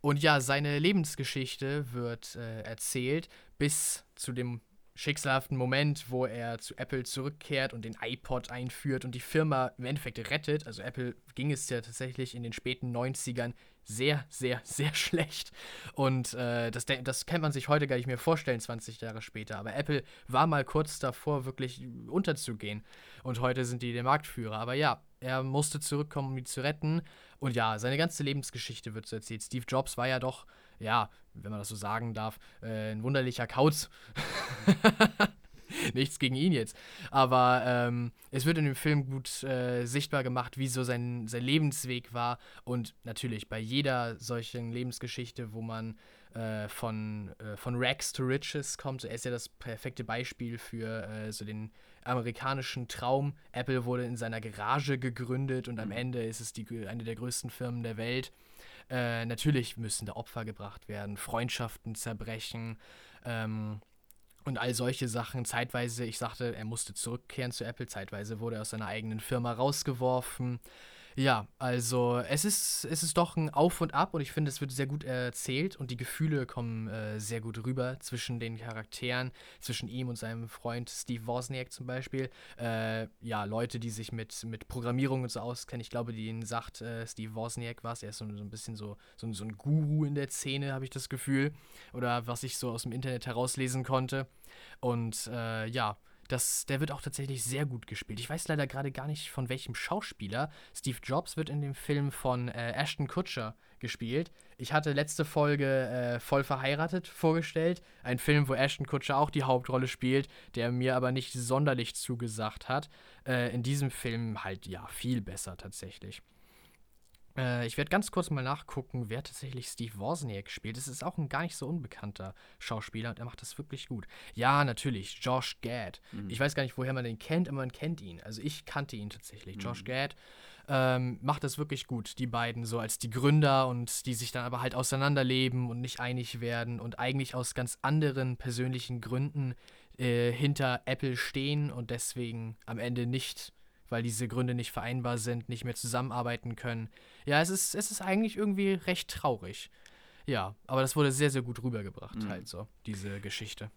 Und ja, seine Lebensgeschichte wird äh, erzählt bis zu dem schicksalhaften Moment, wo er zu Apple zurückkehrt und den iPod einführt und die Firma im Endeffekt rettet. Also Apple ging es ja tatsächlich in den späten 90ern sehr, sehr, sehr schlecht. Und äh, das, das kann man sich heute gar nicht mehr vorstellen, 20 Jahre später. Aber Apple war mal kurz davor, wirklich unterzugehen. Und heute sind die der Marktführer. Aber ja, er musste zurückkommen, um die zu retten. Und ja, seine ganze Lebensgeschichte wird so erzählt. Steve Jobs war ja doch, ja, wenn man das so sagen darf, äh, ein wunderlicher Kauz. Nichts gegen ihn jetzt. Aber ähm, es wird in dem Film gut äh, sichtbar gemacht, wie so sein, sein Lebensweg war. Und natürlich bei jeder solchen Lebensgeschichte, wo man äh, von, äh, von Rags to Riches kommt, er ist ja das perfekte Beispiel für äh, so den amerikanischen Traum. Apple wurde in seiner Garage gegründet und am mhm. Ende ist es die, eine der größten Firmen der Welt. Äh, natürlich müssen da Opfer gebracht werden, Freundschaften zerbrechen. Ähm, und all solche Sachen. Zeitweise, ich sagte, er musste zurückkehren zu Apple, zeitweise wurde er aus seiner eigenen Firma rausgeworfen. Ja, also es ist, es ist doch ein Auf und Ab und ich finde, es wird sehr gut erzählt und die Gefühle kommen äh, sehr gut rüber zwischen den Charakteren, zwischen ihm und seinem Freund Steve Wozniak zum Beispiel. Äh, ja, Leute, die sich mit, mit Programmierung und so auskennen. Ich glaube, die ihn sagt, äh, Steve Wozniak war es. Er ist so, so ein bisschen so, so, so ein Guru in der Szene, habe ich das Gefühl. Oder was ich so aus dem Internet herauslesen konnte. Und äh, ja, das, der wird auch tatsächlich sehr gut gespielt. Ich weiß leider gerade gar nicht von welchem Schauspieler. Steve Jobs wird in dem Film von äh, Ashton Kutcher gespielt. Ich hatte letzte Folge äh, Voll verheiratet vorgestellt. Ein Film, wo Ashton Kutcher auch die Hauptrolle spielt, der mir aber nicht sonderlich zugesagt hat. Äh, in diesem Film halt ja viel besser tatsächlich. Äh, ich werde ganz kurz mal nachgucken, wer tatsächlich Steve Wozniak spielt. Das ist auch ein gar nicht so unbekannter Schauspieler und er macht das wirklich gut. Ja, natürlich, Josh Gad. Mhm. Ich weiß gar nicht, woher man den kennt, aber man kennt ihn. Also ich kannte ihn tatsächlich. Mhm. Josh Gad ähm, macht das wirklich gut, die beiden so als die Gründer und die sich dann aber halt auseinanderleben und nicht einig werden und eigentlich aus ganz anderen persönlichen Gründen äh, hinter Apple stehen und deswegen am Ende nicht weil diese Gründe nicht vereinbar sind, nicht mehr zusammenarbeiten können. Ja, es ist, es ist eigentlich irgendwie recht traurig. Ja, aber das wurde sehr, sehr gut rübergebracht, mhm. halt so, diese Geschichte.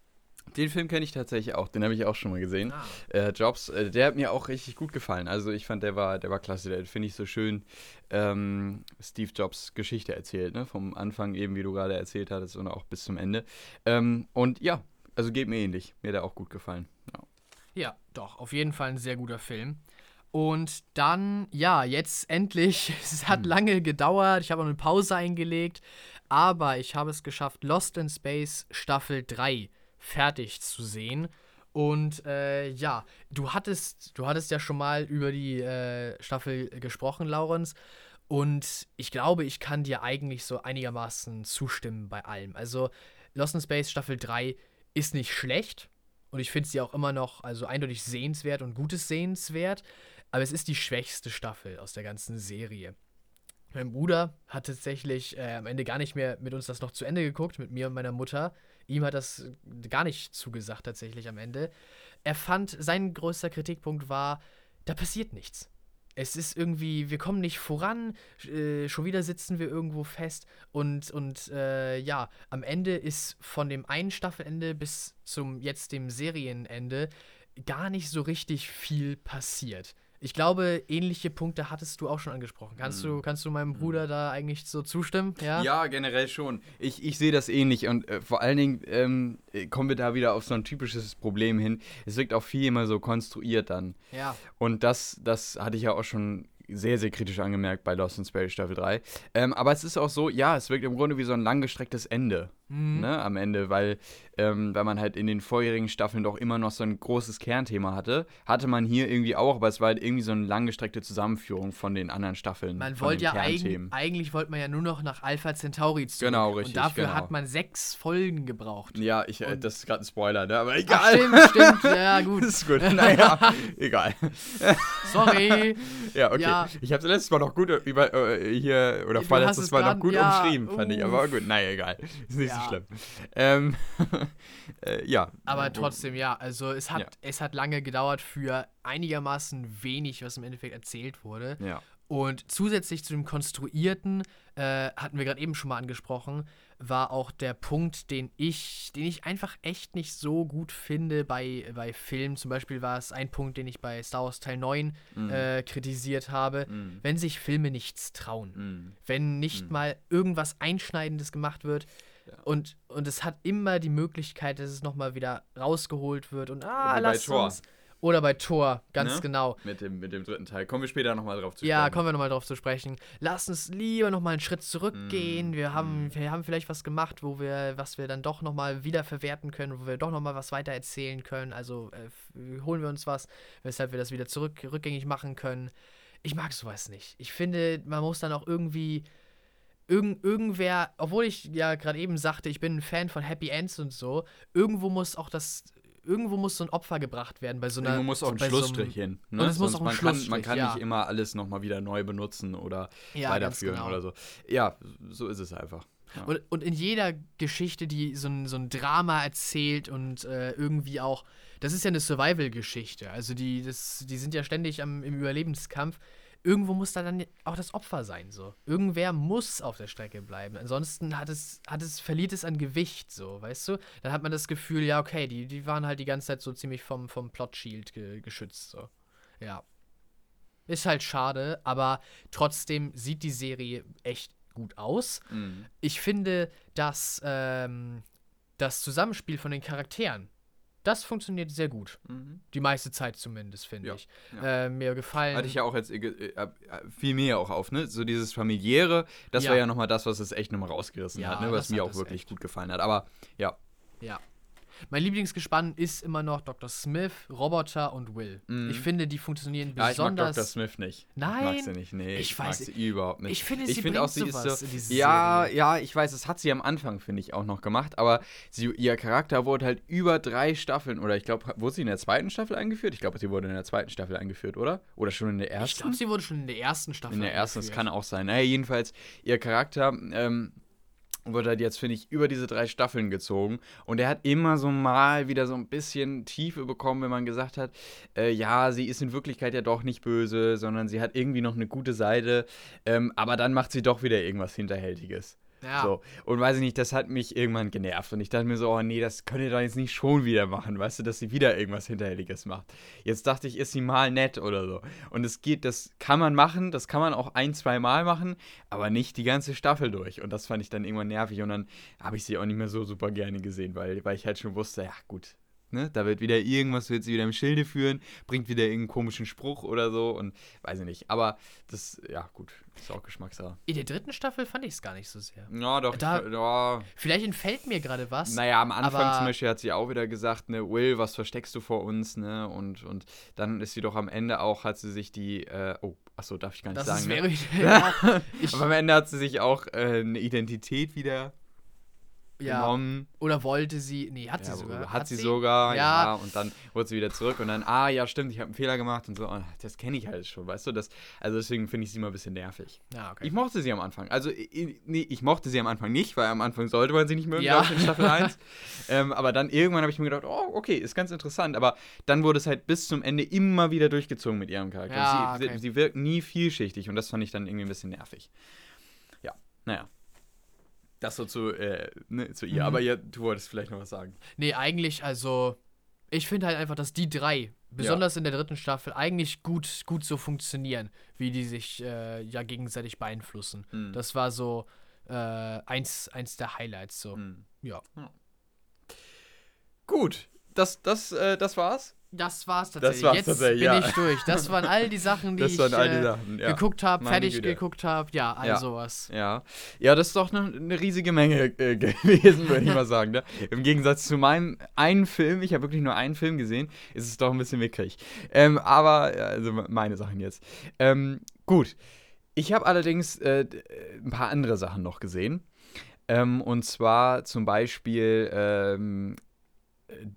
Den Film kenne ich tatsächlich auch, den habe ich auch schon mal gesehen. Ah. Äh, Jobs, äh, der hat mir auch richtig gut gefallen. Also ich fand, der war, der war klasse. Der finde ich so schön ähm, Steve Jobs Geschichte erzählt, ne? Vom Anfang eben, wie du gerade erzählt hattest, und auch bis zum Ende. Ähm, und ja, also geht mir ähnlich. Mir hat er auch gut gefallen. Ja. ja, doch, auf jeden Fall ein sehr guter Film. Und dann, ja, jetzt endlich, es hat hm. lange gedauert, ich habe eine Pause eingelegt, aber ich habe es geschafft, Lost in Space Staffel 3 fertig zu sehen. Und äh, ja, du hattest, du hattest ja schon mal über die äh, Staffel gesprochen, Laurens. Und ich glaube, ich kann dir eigentlich so einigermaßen zustimmen bei allem. Also, Lost in Space Staffel 3 ist nicht schlecht. Und ich finde sie auch immer noch, also eindeutig sehenswert und gutes sehenswert. Aber es ist die schwächste Staffel aus der ganzen Serie. Mein Bruder hat tatsächlich äh, am Ende gar nicht mehr mit uns das noch zu Ende geguckt, mit mir und meiner Mutter. Ihm hat das gar nicht zugesagt tatsächlich am Ende. er fand, sein größter Kritikpunkt war, da passiert nichts. Es ist irgendwie, wir kommen nicht voran, äh, schon wieder sitzen wir irgendwo fest und, und äh, ja, am Ende ist von dem einen Staffelende bis zum jetzt dem Serienende gar nicht so richtig viel passiert. Ich glaube, ähnliche Punkte hattest du auch schon angesprochen. Kannst, mm. du, kannst du meinem Bruder mm. da eigentlich so zustimmen? Ja, ja generell schon. Ich, ich sehe das ähnlich und äh, vor allen Dingen ähm, kommen wir da wieder auf so ein typisches Problem hin. Es wirkt auch viel immer so konstruiert dann. Ja. Und das, das hatte ich ja auch schon sehr, sehr kritisch angemerkt bei Lost in Space Staffel 3. Ähm, aber es ist auch so, ja, es wirkt im Grunde wie so ein langgestrecktes Ende mhm. ne, am Ende, weil, ähm, weil man halt in den vorherigen Staffeln doch immer noch so ein großes Kernthema hatte. Hatte man hier irgendwie auch, aber es war halt irgendwie so eine langgestreckte Zusammenführung von den anderen Staffeln. Man wollte ja eig eigentlich wollte man ja nur noch nach Alpha Centauri zurück. Genau, richtig. Und dafür genau. hat man sechs Folgen gebraucht. Ja, ich, äh, das ist gerade ein Spoiler, ne? Aber egal. Ach, stimmt, stimmt, ja, gut. das ist gut. Naja, egal. Sorry. ja, okay. Ja. Ich habe es letztes Mal noch gut über, äh, hier, oder vorletztes Mal noch gut ja, umschrieben, fand ich. Aber gut, naja, egal. Ist nicht ja. so schlimm. Ähm, äh, ja. Aber trotzdem, ja. Also es hat, ja. es hat lange gedauert für einigermaßen wenig, was im Endeffekt erzählt wurde. Ja. Und zusätzlich zu dem Konstruierten, äh, hatten wir gerade eben schon mal angesprochen, war auch der Punkt, den ich, den ich einfach echt nicht so gut finde bei, bei Filmen. Zum Beispiel war es ein Punkt, den ich bei Star Wars Teil 9 mm. äh, kritisiert habe, mm. wenn sich Filme nichts trauen. Mm. Wenn nicht mm. mal irgendwas Einschneidendes gemacht wird. Ja. Und, und es hat immer die Möglichkeit, dass es nochmal wieder rausgeholt wird und ah, Wie lass uns. Oder bei Tor, ganz ne? genau. Mit dem, mit dem dritten Teil. Kommen wir später nochmal drauf zu sprechen. Ja, kommen wir nochmal drauf zu sprechen. Lass uns lieber nochmal einen Schritt zurückgehen. Mm. Wir, haben, wir haben vielleicht was gemacht, wo wir, was wir dann doch nochmal wieder verwerten können, wo wir doch nochmal was weiter erzählen können. Also äh, holen wir uns was, weshalb wir das wieder zurück, rückgängig machen können. Ich mag sowas nicht. Ich finde, man muss dann auch irgendwie irgend, irgendwer, obwohl ich ja gerade eben sagte, ich bin ein Fan von Happy Ends und so, irgendwo muss auch das, irgendwo muss so ein Opfer gebracht werden bei so einer. Irgendwo muss auch ein Schlussstrich so hin. Ne? Und es muss auch ein man Schlussstrich, kann, Man kann ja. nicht immer alles nochmal wieder neu benutzen oder ja, weiterführen genau. oder so. Ja, so ist es einfach. Ja. Und, und in jeder Geschichte, die so ein, so ein Drama erzählt und äh, irgendwie auch, das ist ja eine Survival-Geschichte. Also die, das, die sind ja ständig am, im Überlebenskampf irgendwo muss da dann auch das Opfer sein, so. Irgendwer muss auf der Strecke bleiben. Ansonsten hat es, hat es, verliert es an Gewicht, so, weißt du? Dann hat man das Gefühl, ja, okay, die, die waren halt die ganze Zeit so ziemlich vom, vom Plot-Shield ge, geschützt, so. Ja. Ist halt schade, aber trotzdem sieht die Serie echt gut aus. Mhm. Ich finde, dass ähm, das Zusammenspiel von den Charakteren das funktioniert sehr gut. Mhm. Die meiste Zeit zumindest, finde ja, ich. Ja. Äh, mir gefallen. Hatte ich ja auch jetzt äh, äh, viel mehr auch auf, ne? So dieses familiäre, das ja. war ja nochmal das, was es echt nochmal rausgerissen hat, ne? Was mir auch wirklich echt. gut gefallen hat. Aber ja. Ja. Mein Lieblingsgespann ist immer noch Dr. Smith, Roboter und Will. Mm. Ich finde, die funktionieren besonders. Ja, ich mag Dr. Smith nicht. Nein. Ich mag sie nicht. Nee, ich, ich mag sie überhaupt nicht. Ich finde, sie ich find auch, sie ist so, Ja, Serie. ja, ich weiß, das hat sie am Anfang, finde ich, auch noch gemacht. Aber sie, ihr Charakter wurde halt über drei Staffeln, oder ich glaube, wurde sie in der zweiten Staffel eingeführt? Ich glaube, sie wurde in der zweiten Staffel eingeführt, oder? Oder schon in der ersten? Ich glaube, sie wurde schon in der ersten Staffel In der ersten, das kann auch sein. Naja, jedenfalls, ihr Charakter, ähm, wird halt jetzt, finde ich, über diese drei Staffeln gezogen. Und er hat immer so mal wieder so ein bisschen Tiefe bekommen, wenn man gesagt hat, äh, ja, sie ist in Wirklichkeit ja doch nicht böse, sondern sie hat irgendwie noch eine gute Seite. Ähm, aber dann macht sie doch wieder irgendwas Hinterhältiges. Ja. So. Und weiß ich nicht, das hat mich irgendwann genervt. Und ich dachte mir so, oh nee, das könnt ihr doch jetzt nicht schon wieder machen, weißt du, dass sie wieder irgendwas Hinterhältiges macht. Jetzt dachte ich, ist sie mal nett oder so. Und es geht, das kann man machen, das kann man auch ein, zwei Mal machen, aber nicht die ganze Staffel durch. Und das fand ich dann irgendwann nervig. Und dann habe ich sie auch nicht mehr so super gerne gesehen, weil, weil ich halt schon wusste, ja gut, Ne? Da wird wieder irgendwas, wird sie wieder im Schilde führen, bringt wieder irgendeinen komischen Spruch oder so und weiß ich nicht. Aber das, ja, gut, ist auch Geschmackssache. In der dritten Staffel fand ich es gar nicht so sehr. Ja, doch. Da, ich, ja. Vielleicht entfällt mir gerade was. Naja, am Anfang zum Beispiel hat sie auch wieder gesagt, ne, Will, was versteckst du vor uns, ne? Und, und dann ist sie doch am Ende auch, hat sie sich die, äh, oh, achso, darf ich gar nicht das sagen. Ist ne? ja, Aber am Ende hat sie sich auch äh, eine Identität wieder Ja. genommen. Oder wollte sie. Nee, hat sie Ja, sogar. Hat, sie sogar, ja. Ja. Und dann wurde sie wieder zurück und dann, ah, ja, stimmt, ich habe einen Fehler gemacht und so. Und das kenne ich halt schon, weißt du? Das, also deswegen finde ich sie immer ein bisschen nervig. Ja, okay. Ich mochte sie am Anfang. Also, ich, nee, ich mochte sie am Anfang nicht, weil am Anfang sollte man sie nicht mögen, Ja. ich, in Staffel 1. ähm, aber dann irgendwann habe ich mir gedacht, oh, okay, ist ganz interessant. Aber dann wurde es halt bis zum Ende immer wieder durchgezogen mit ihrem Charakter. Ja, sie, okay. sie, sie wirkt nie vielschichtig und das fand ich dann irgendwie ein bisschen nervig. Ja, naja. Das so zu, äh, ne, zu ihr. Mhm. Aber ja, du wolltest vielleicht noch was sagen. Nee, eigentlich, also. Ich finde halt einfach, dass die drei, besonders in der dritten Staffel, eigentlich gut, gut so funktionieren, wie die sich äh, ja gegenseitig beeinflussen. Hm. Das war so äh, eins, eins der Highlights. So. Hm. Ja. Gut, das, das, äh, das war's. Das war's Das tatsächlich. war's Jetzt tatsächlich, bin ja. ich durch. Das waren all die Sachen, die Das ich äh, Sachen, ja. geguckt habe, fertig Güte. geguckt habe. Ja, all Ja. sowas. Ja. Ja, das ist doch eine, eine riesige Menge äh, gewesen, würde ich mal sagen. Ne? Im Gegensatz zu meinem einen Film, ich habe wirklich nur einen Film gesehen, ist es doch ein bisschen mickrig. Ähm, aber, ja, also meine Sachen jetzt. Ähm, gut. Ich habe allerdings äh, äh, ein paar andere Sachen noch gesehen. Ähm, und zwar zum Beispiel ähm,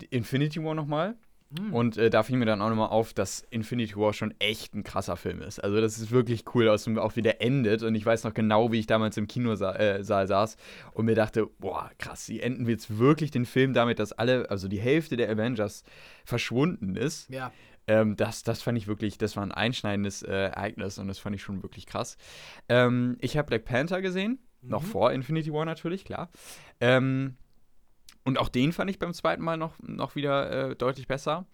Infinity War nochmal. Hm. Und äh, da fiel mir dann auch nochmal auf, dass Infinity War schon echt ein krasser Film ist. Also das ist wirklich cool, aus dem, auch wie der endet. Und ich weiß noch genau, wie ich damals im Kinosaal äh, saß und mir dachte, boah, krass, sie enden jetzt wirklich den Film damit, dass alle, also die Hälfte der Avengers verschwunden ist. Ja. Ähm, das, das fand ich wirklich, das war ein einschneidendes äh, Ereignis und das fand ich schon wirklich krass. Ähm, ich habe Black Panther gesehen, noch Mhm. vor Infinity War natürlich, klar. Ähm, und auch den fand ich beim zweiten Mal noch, noch wieder äh, deutlich besser.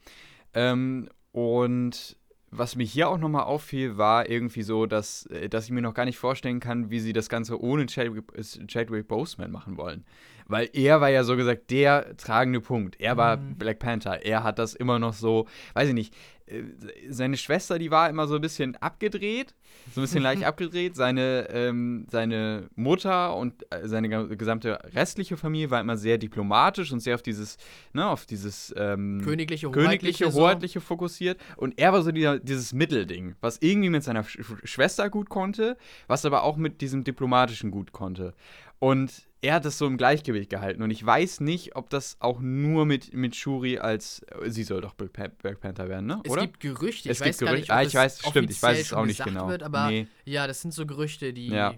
Ähm, und was mir hier auch nochmal auffiel, war irgendwie so, dass, äh, dass ich mir noch gar nicht vorstellen kann, wie sie das Ganze ohne Chadwick, äh, Chadwick Boseman machen wollen. Weil er war ja so gesagt der tragende Punkt. Er war Mhm. Black Panther. Er hat das immer noch so, weiß ich nicht, äh, seine Schwester, die war immer so ein bisschen abgedreht, so ein bisschen leicht abgedreht. Seine, ähm, seine Mutter und äh, seine ge- gesamte restliche Familie war immer sehr diplomatisch und sehr auf dieses, ne, auf dieses ähm, Königliche, königliche, hoheitliche, so. fokussiert. Und er war so dieser, dieses Mittelding, was irgendwie mit seiner Sch Schwester gut konnte, was aber auch mit diesem diplomatischen gut konnte. Und er hat das so im Gleichgewicht gehalten. Und ich weiß nicht, ob das auch nur mit, mit Shuri als. Sie soll doch Black, Pan- Black Panther werden, ne? Es Oder? gibt Gerüchte, Es ich gibt weiß gar nicht, Gerüchte. ob Ah, ich es weiß, stimmt, ich weiß es auch nicht genau. Wird, aber Nee. ja, das sind so Gerüchte, die. Ja.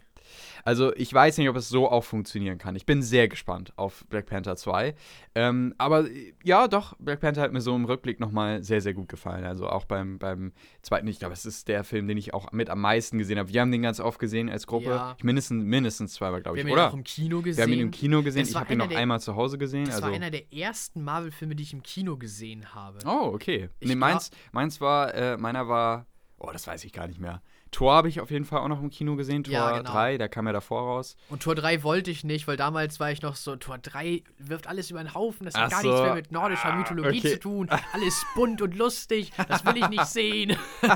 Also ich weiß nicht, ob es so auch funktionieren kann. Ich bin sehr gespannt auf Black Panther 2. Ähm, aber ja, doch, Black Panther hat mir so im Rückblick nochmal sehr, sehr gut gefallen. Also auch beim, beim zweiten, ich glaube, es ist der Film, den ich auch mit am meisten gesehen habe. Wir haben den ganz oft gesehen als Gruppe. Ja. Ich mindestens, mindestens zweimal, glaube Wir ich, haben ihn oder? auch im Kino gesehen. Wir haben ihn im Kino gesehen. Ich habe ihn noch der- einmal zu Hause gesehen. Das also war einer der ersten Marvel-Filme, die ich im Kino gesehen habe. Oh, okay. Ich Nee, meins, meins war, äh, meiner war, oh, das weiß ich gar nicht mehr. Tor habe ich auf jeden Fall auch noch im Kino gesehen, Tor Ja, genau. 3, der kam ja davor raus. Und Tor 3 wollte ich nicht, weil damals war ich noch so, Tor 3 wirft alles über den Haufen, das hat Ach gar so. nichts mehr mit nordischer Ah, Mythologie okay. zu tun. Alles bunt und lustig, das will ich nicht sehen.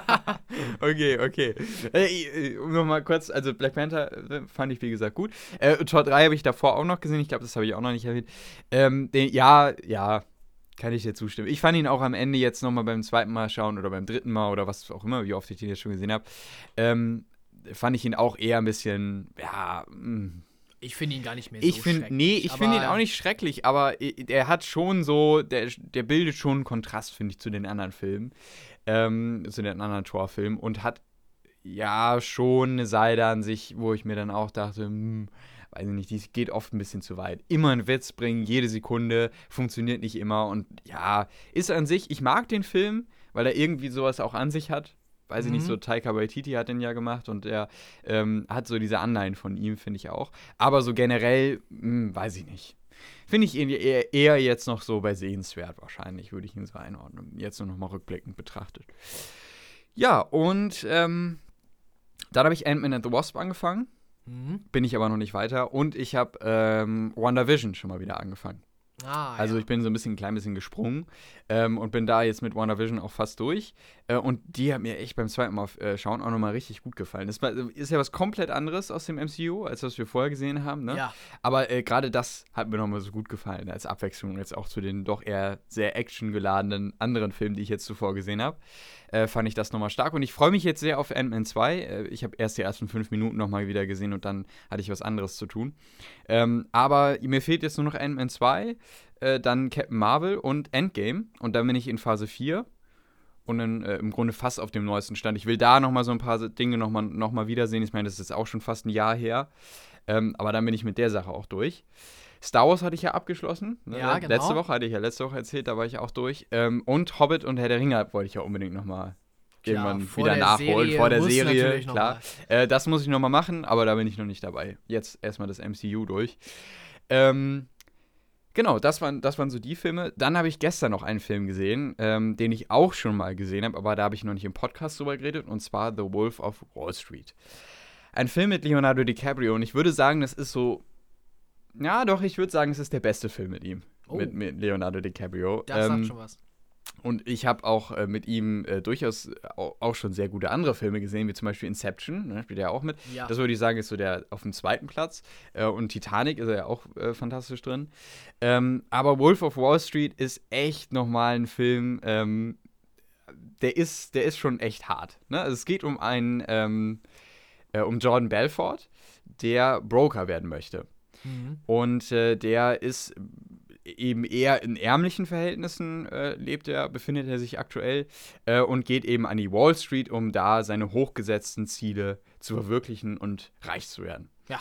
Okay, okay. Äh, äh, um nochmal kurz, also Black Panther äh, fand ich wie gesagt gut. Äh, Tor 3 habe ich davor auch noch gesehen, ich glaube, das habe ich auch noch nicht erwähnt. Ähm, den, ja, ja, kann ich dir zustimmen. Ich fand ihn auch am Ende jetzt nochmal beim zweiten Mal schauen oder beim dritten Mal oder was auch immer, wie oft ich den jetzt schon gesehen habe, ähm, fand ich ihn auch eher ein bisschen, ja, mh, Ich finde ihn gar nicht mehr ich so finde, nee, schrecklich, ich finde ihn auch nicht schrecklich, aber der hat schon so, der, der bildet schon einen Kontrast, finde ich, zu den anderen Filmen, ähm, zu den anderen Torfilmen und hat ja schon eine Seite an sich, wo ich mir dann auch dachte, hm, weiß ich nicht, die geht oft ein bisschen zu weit. Immer einen Witz bringen, jede Sekunde, funktioniert nicht immer und ja, ist an sich, ich mag den Film, weil er irgendwie sowas auch an sich hat. Weiß ich nicht, Mhm. so Taika Waititi hat den ja gemacht und er ähm, hat so diese Anleihen von ihm, finde ich auch. Aber so generell, hm, weiß ich nicht. Finde ich ihn eher, eher jetzt noch so bei sehenswert wahrscheinlich, würde ich ihn so einordnen. Jetzt nur noch mal rückblickend betrachtet. Ja, und ähm, dann habe ich Ant-Man and the Wasp angefangen. Mhm. Bin ich aber noch nicht weiter. Und ich habe ähm, WandaVision schon mal wieder angefangen. Ah, Also ja. ich bin so ein bisschen, ein klein bisschen gesprungen ähm, und bin da jetzt mit WandaVision auch fast durch. Äh, und die hat mir echt beim zweiten Mal äh, schauen auch nochmal richtig gut gefallen. Das ist ja was komplett anderes aus dem MCU, als was wir vorher gesehen haben. Ne? ja. Aber äh, gerade das hat mir nochmal so gut gefallen, als Abwechslung jetzt auch zu den doch eher sehr actiongeladenen anderen Filmen, die ich jetzt zuvor gesehen habe. Äh, fand ich das nochmal stark. Und ich freue mich jetzt sehr auf Ant-Man 2. Äh, ich habe erst die ersten fünf Minuten nochmal wieder gesehen und dann hatte ich was anderes zu tun. Ähm, aber mir fehlt jetzt nur noch Ant-Man 2, äh, dann Captain Marvel und Endgame. Und dann bin ich in Phase 4 und dann äh, im Grunde fast auf dem neuesten Stand. Ich will da nochmal so ein paar Dinge nochmal noch mal wiedersehen. Ich meine, das ist auch schon fast ein Jahr her. Ähm, aber dann bin ich mit der Sache auch durch. Star Wars hatte ich ja abgeschlossen. Ne? Ja, genau. Letzte Woche hatte ich ja letzte Woche erzählt, da war ich auch durch. Ähm, und Hobbit und Herr der Ringe wollte ich ja unbedingt nochmal irgendwann wieder der nachholen. Vor der Serie, klar. Äh, das muss ich nochmal machen, aber da bin ich noch nicht dabei. Jetzt erstmal das MCU durch. Ähm, genau, das waren, das waren so die Filme. Dann habe ich gestern noch einen Film gesehen, ähm, den ich auch schon mal gesehen habe, aber da habe ich noch nicht im Podcast drüber geredet, und zwar The Wolf of Wall Street. Ein Film mit Leonardo DiCaprio und ich würde sagen, das ist so. Ja, doch, ich würde sagen, es ist der beste Film mit ihm. Oh. Mit, mit Leonardo DiCaprio. Das Ähm, sagt schon was. und ich habe auch äh, mit ihm äh, durchaus au- auch schon sehr gute andere Filme gesehen, wie zum Beispiel Inception, ne, spielt er ja auch mit. Ja. Das würde ich sagen, ist so der auf dem zweiten Platz. Äh, und Titanic ist er ja auch äh, fantastisch drin. Ähm, aber Wolf of Wall Street ist echt nochmal ein Film, ähm, der, ist, der ist schon echt hart. Ne? Also es geht um einen, ähm, äh, um Jordan Belfort, der Broker werden möchte. Mhm. Und äh, der ist eben eher in ärmlichen Verhältnissen äh, lebt er, befindet er sich aktuell äh, und geht eben an die Wall Street, um da seine hochgesetzten Ziele zu verwirklichen und reich zu werden. Ja.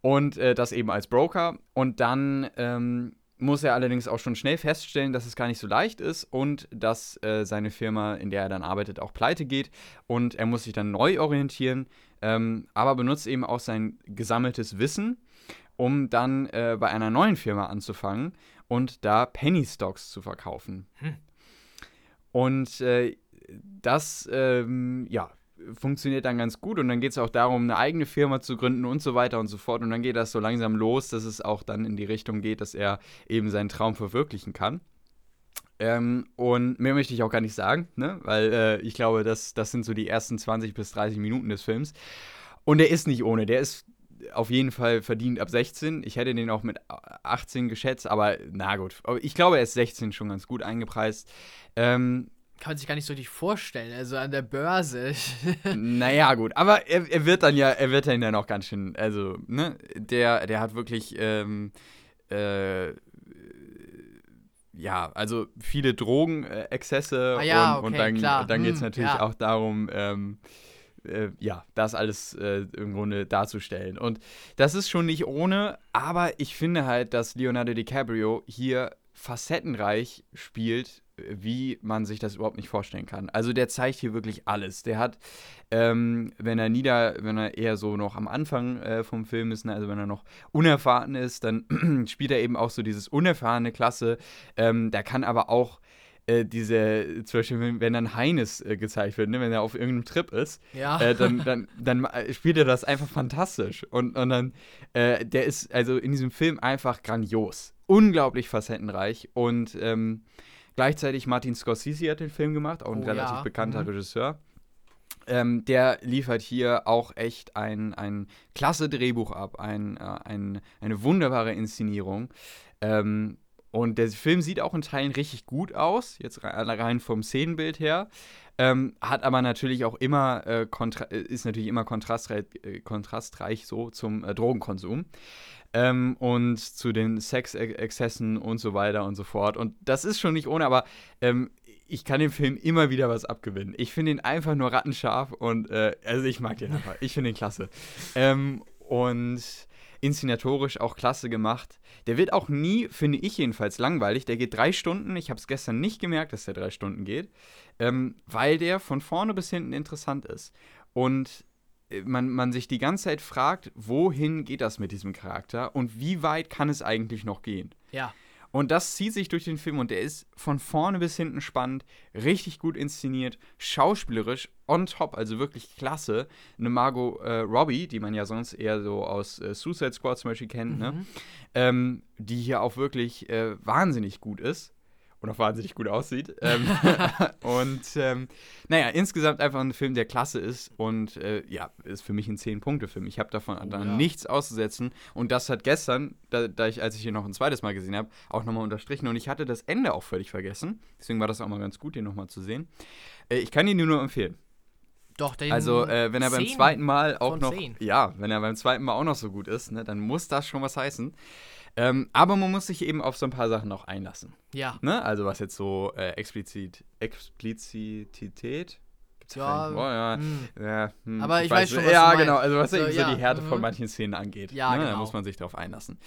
Und äh, das eben als Broker. Und dann ähm, muss er allerdings auch schon schnell feststellen, dass es gar nicht so leicht ist und dass äh, seine Firma, in der er dann arbeitet, auch pleite geht. Und er muss sich dann neu orientieren, ähm, aber benutzt eben auch sein gesammeltes Wissen, um dann äh, bei einer neuen Firma anzufangen und da Penny Stocks zu verkaufen. Hm. Und äh, das, ähm, ja, funktioniert dann ganz gut und dann geht es auch darum, eine eigene Firma zu gründen und so weiter und so fort. Und dann geht das so langsam los, dass es auch dann in die Richtung geht, dass er eben seinen Traum verwirklichen kann. Ähm, und mehr möchte ich auch gar nicht sagen, ne? weil äh, ich glaube, das, das sind so die ersten 20 bis 30 Minuten des Films. Und der ist nicht ohne, der ist auf jeden Fall verdient ab 16. Ich hätte den auch mit 18 geschätzt, aber na gut. Aber Ich glaube, er ist 16 schon ganz gut eingepreist. Ähm, Kann man sich gar nicht so richtig vorstellen. Also an der Börse. naja, gut, aber er, er wird dann ja, er wird dann ja noch ganz schön, also, ne, der, der hat wirklich, ähm, äh, ja, also viele Drogenexzesse Ah ja, und, und okay, dann, klar. und dann geht es Hm, natürlich ja. auch darum, ähm, äh, ja, das alles äh, im Grunde darzustellen. Und das ist schon nicht ohne, aber ich finde halt, dass Leonardo DiCaprio hier facettenreich spielt, äh, wie man sich das überhaupt nicht vorstellen kann. Also der zeigt hier wirklich alles. Der hat, ähm, wenn er nieder, wenn er eher so noch am Anfang äh, vom Film ist, ne, also wenn er noch unerfahren ist, dann spielt er eben auch so dieses unerfahrene Klasse. Ähm, der kann aber auch äh, diese, zum Beispiel, wenn, dann Heines äh, gezeigt wird, ne, wenn er auf irgendeinem Trip ist, ja. äh, dann, dann, dann äh, spielt er das einfach fantastisch. Und, und dann, äh, der ist also in diesem Film einfach grandios. Unglaublich facettenreich. Und ähm, gleichzeitig Martin Scorsese hat den Film gemacht, auch ein Oh, relativ ja. bekannter Mhm. Regisseur. Ähm, der liefert hier auch echt ein, ein klasse Drehbuch ab, ein, äh, ein, eine wunderbare Inszenierung. Ähm, und der Film sieht auch in Teilen richtig gut aus, jetzt rein, rein vom Szenenbild her. Ähm, hat aber natürlich auch immer, äh, äh, ist natürlich immer kontrastreich, äh, kontrastreich so zum äh, Drogenkonsum. Ähm, und zu den Sexexzessen und so weiter und so fort. Und das ist schon nicht ohne, aber ähm, ich kann dem Film immer wieder was abgewinnen. Ich finde ihn einfach nur rattenscharf und äh, also ich mag den einfach. Ich finde ihn klasse. Ähm, und inszenatorisch auch klasse gemacht. Der wird auch nie, finde ich jedenfalls, langweilig. Der geht drei Stunden. Ich habe es gestern nicht gemerkt, dass der drei Stunden geht, ähm, weil der von vorne bis hinten interessant ist. Und äh, man, man sich die ganze Zeit fragt, wohin geht das mit diesem Charakter und wie weit kann es eigentlich noch gehen? ja. Und das zieht sich durch den Film und der ist von vorne bis hinten spannend, richtig gut inszeniert, schauspielerisch on top, also wirklich klasse. Eine Margot äh, Robbie, die man ja sonst eher so aus äh, Suicide Squad zum Beispiel kennt, ne? Mhm. ähm, die hier auch wirklich äh, wahnsinnig gut ist. Und auch wahnsinnig gut aussieht. ähm, und ähm, naja, insgesamt einfach ein Film, der klasse ist und äh, ja, ist für mich ein 10-Punkte-Film. Ich habe davon Oh, dann ja. nichts auszusetzen und das hat gestern, da, da ich, als ich ihn noch ein zweites Mal gesehen habe, auch nochmal unterstrichen und ich hatte das Ende auch völlig vergessen. Deswegen war das auch mal ganz gut, den nochmal zu sehen. Äh, ich kann ihn nur empfehlen. Doch, den Also, äh, wenn er beim 10 zweiten Mal auch noch. 10. Ja, wenn er beim zweiten Mal auch noch so gut ist, ne, dann muss das schon was heißen. Ähm, aber man muss sich eben auf so ein paar Sachen noch einlassen. Ja. Ne? Also, was jetzt so äh, explizit. Explizität. Gibt's Ja? Oh, ja. hm. ja hm, Aber ich weiß schon, was Ja, genau. Also, was So, eben so ja, die Härte von mhm. manchen Szenen angeht. Ja, ne? Da genau. muss man sich drauf einlassen.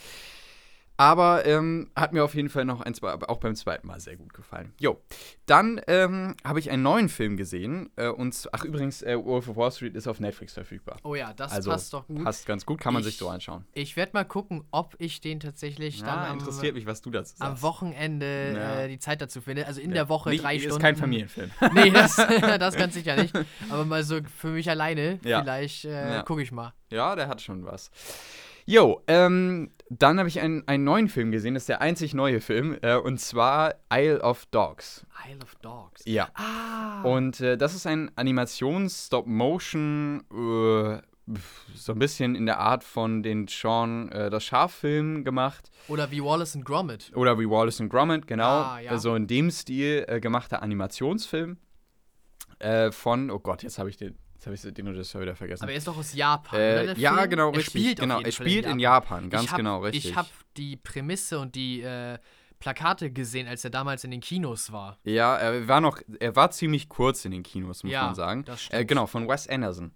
Aber ähm, hat mir auf jeden Fall noch ein, zwei, auch beim zweiten Mal sehr gut gefallen. Jo, dann ähm, habe ich einen neuen Film gesehen. Äh, und, ach übrigens, äh, Wolf of Wall Street ist auf Netflix verfügbar. Oh ja, das also passt doch gut. passt ganz gut, kann man Ich- sich so anschauen. Ich werde mal gucken, ob ich den tatsächlich dann Ja, am, interessiert mich, was du dazu sagst. am Wochenende Ja. äh, die Zeit dazu finde. Also in Ja. der Woche Nicht- drei ist Stunden. kein Familienfilm. Nee, das, das ganz sicher nicht. Aber mal so für mich alleine, vielleicht äh, gucke ich mal. Ja, der hat schon was. Jo, ähm, dann habe ich einen, einen neuen Film gesehen, das ist der einzig neue Film, äh, und zwar Isle of Dogs. Isle of Dogs. Ja. Ah. Und äh, das ist ein Animations-Stop-Motion, äh, so ein bisschen in der Art von den Sean äh, das Schaf-Film gemacht. Oder wie Wallace and Gromit. Oder wie Wallace and Gromit, genau. Ah, ja. äh, So in dem Stil äh, gemachter Animationsfilm. Äh, von, oh Gott, jetzt habe ich den, habe ich den Regisseur wieder vergessen. Aber er ist doch aus Japan, Äh, ja, Film? genau, er richtig. Spielt genau, er spielt in Japan, ganz ich hab, genau, richtig. Ich habe die Prämisse und die äh, Plakate gesehen, als er damals in den Kinos war. ja, er war noch, er war ziemlich kurz in den Kinos, muss Ja, man sagen. das stimmt. Äh, genau, von Wes Anderson.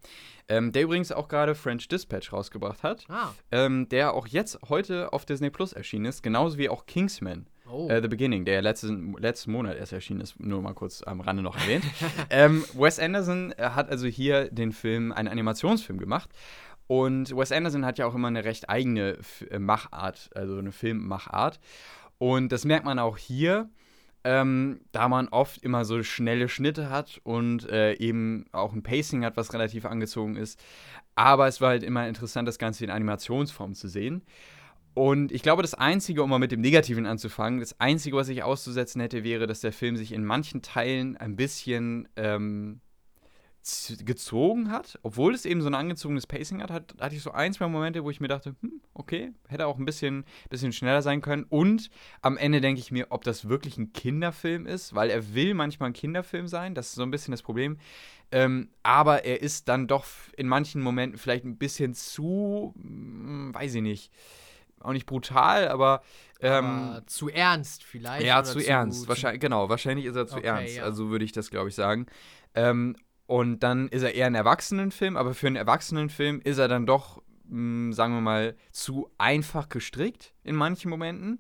Ähm, der übrigens auch gerade French Dispatch rausgebracht hat. Ah, Ähm, der auch jetzt heute auf Disney Plus erschienen ist, genauso wie auch Kingsman. Oh. Äh, The Beginning, der letzten, letzten Monat erst erschienen ist, nur mal kurz am Rande noch erwähnt. ähm, Wes Anderson äh, hat also hier den Film, einen Animationsfilm gemacht. Und Wes Anderson hat ja auch immer eine recht eigene F äh, Machart, also eine Filmmachart. Und das merkt man auch hier, ähm, da man oft immer so schnelle Schnitte hat und äh, eben auch ein Pacing hat, was relativ angezogen ist. Aber es war halt immer interessant, das Ganze in Animationsform zu sehen. Und ich glaube, das Einzige, um mal mit dem Negativen anzufangen, das Einzige, was ich auszusetzen hätte, wäre, dass der Film sich in manchen Teilen ein bisschen ähm, gezogen hat. Obwohl es eben so ein angezogenes Pacing hat, hat, hatte ich so ein, zwei Momente, wo ich mir dachte, hm, okay, hätte auch ein bisschen, bisschen schneller sein können. Und am Ende denke ich mir, ob das wirklich ein Kinderfilm ist, weil er will manchmal ein Kinderfilm sein. Das ist so ein bisschen das Problem. Ähm, aber er ist dann doch in manchen Momenten vielleicht ein bisschen zu, hm, weiß ich nicht, auch nicht brutal, aber, ähm, Aber zu ernst vielleicht. ja, oder zu ernst. Wahrscheinlich, genau, wahrscheinlich ist er zu Okay, ernst. ja. Also würde ich das, glaube ich, sagen. Ähm, und dann ist er eher ein Erwachsenenfilm, aber für einen Erwachsenenfilm ist er dann doch, mh, sagen wir mal, zu einfach gestrickt in manchen Momenten.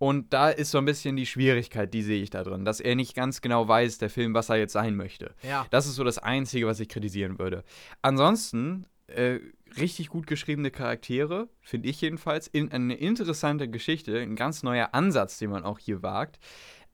Und da ist so ein bisschen die Schwierigkeit, die sehe ich da drin, dass er nicht ganz genau weiß, der Film, was er jetzt sein möchte. Ja. Das ist so das Einzige, was ich kritisieren würde. Ansonsten, äh, richtig gut geschriebene Charaktere, finde ich jedenfalls. In, eine interessante Geschichte, ein ganz neuer Ansatz, den man auch hier wagt.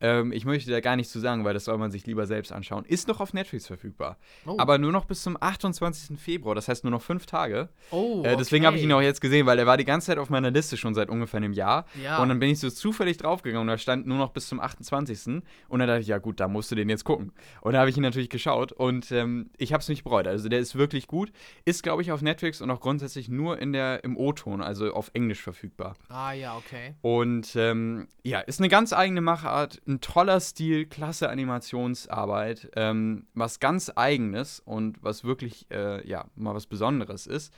Ähm, ich möchte da gar nichts zu sagen, weil das soll man sich lieber selbst anschauen. Ist noch auf Netflix verfügbar. Oh. Aber nur noch bis zum 28. Februar, das heißt nur noch fünf Tage. oh, Äh, deswegen habe ich ihn auch jetzt gesehen, weil er war die ganze Zeit auf meiner Liste schon seit ungefähr einem Jahr. Ja. Und dann bin ich so zufällig draufgegangen und da stand nur noch bis zum 28. Und dann dachte ich, ja gut, da musst du den jetzt gucken. Und da habe ich ihn natürlich geschaut und ähm, ich habe es nicht bereut. Also der ist wirklich gut. Ist, glaube ich, auf Netflix und auch grundsätzlich nur in der, im O-Ton, also auf Englisch verfügbar. Ah, ja, okay. Und ähm, ja, ist eine ganz eigene Machart, ein toller Stil, klasse Animationsarbeit, ähm, was ganz eigenes und was wirklich, äh, ja, mal was Besonderes ist.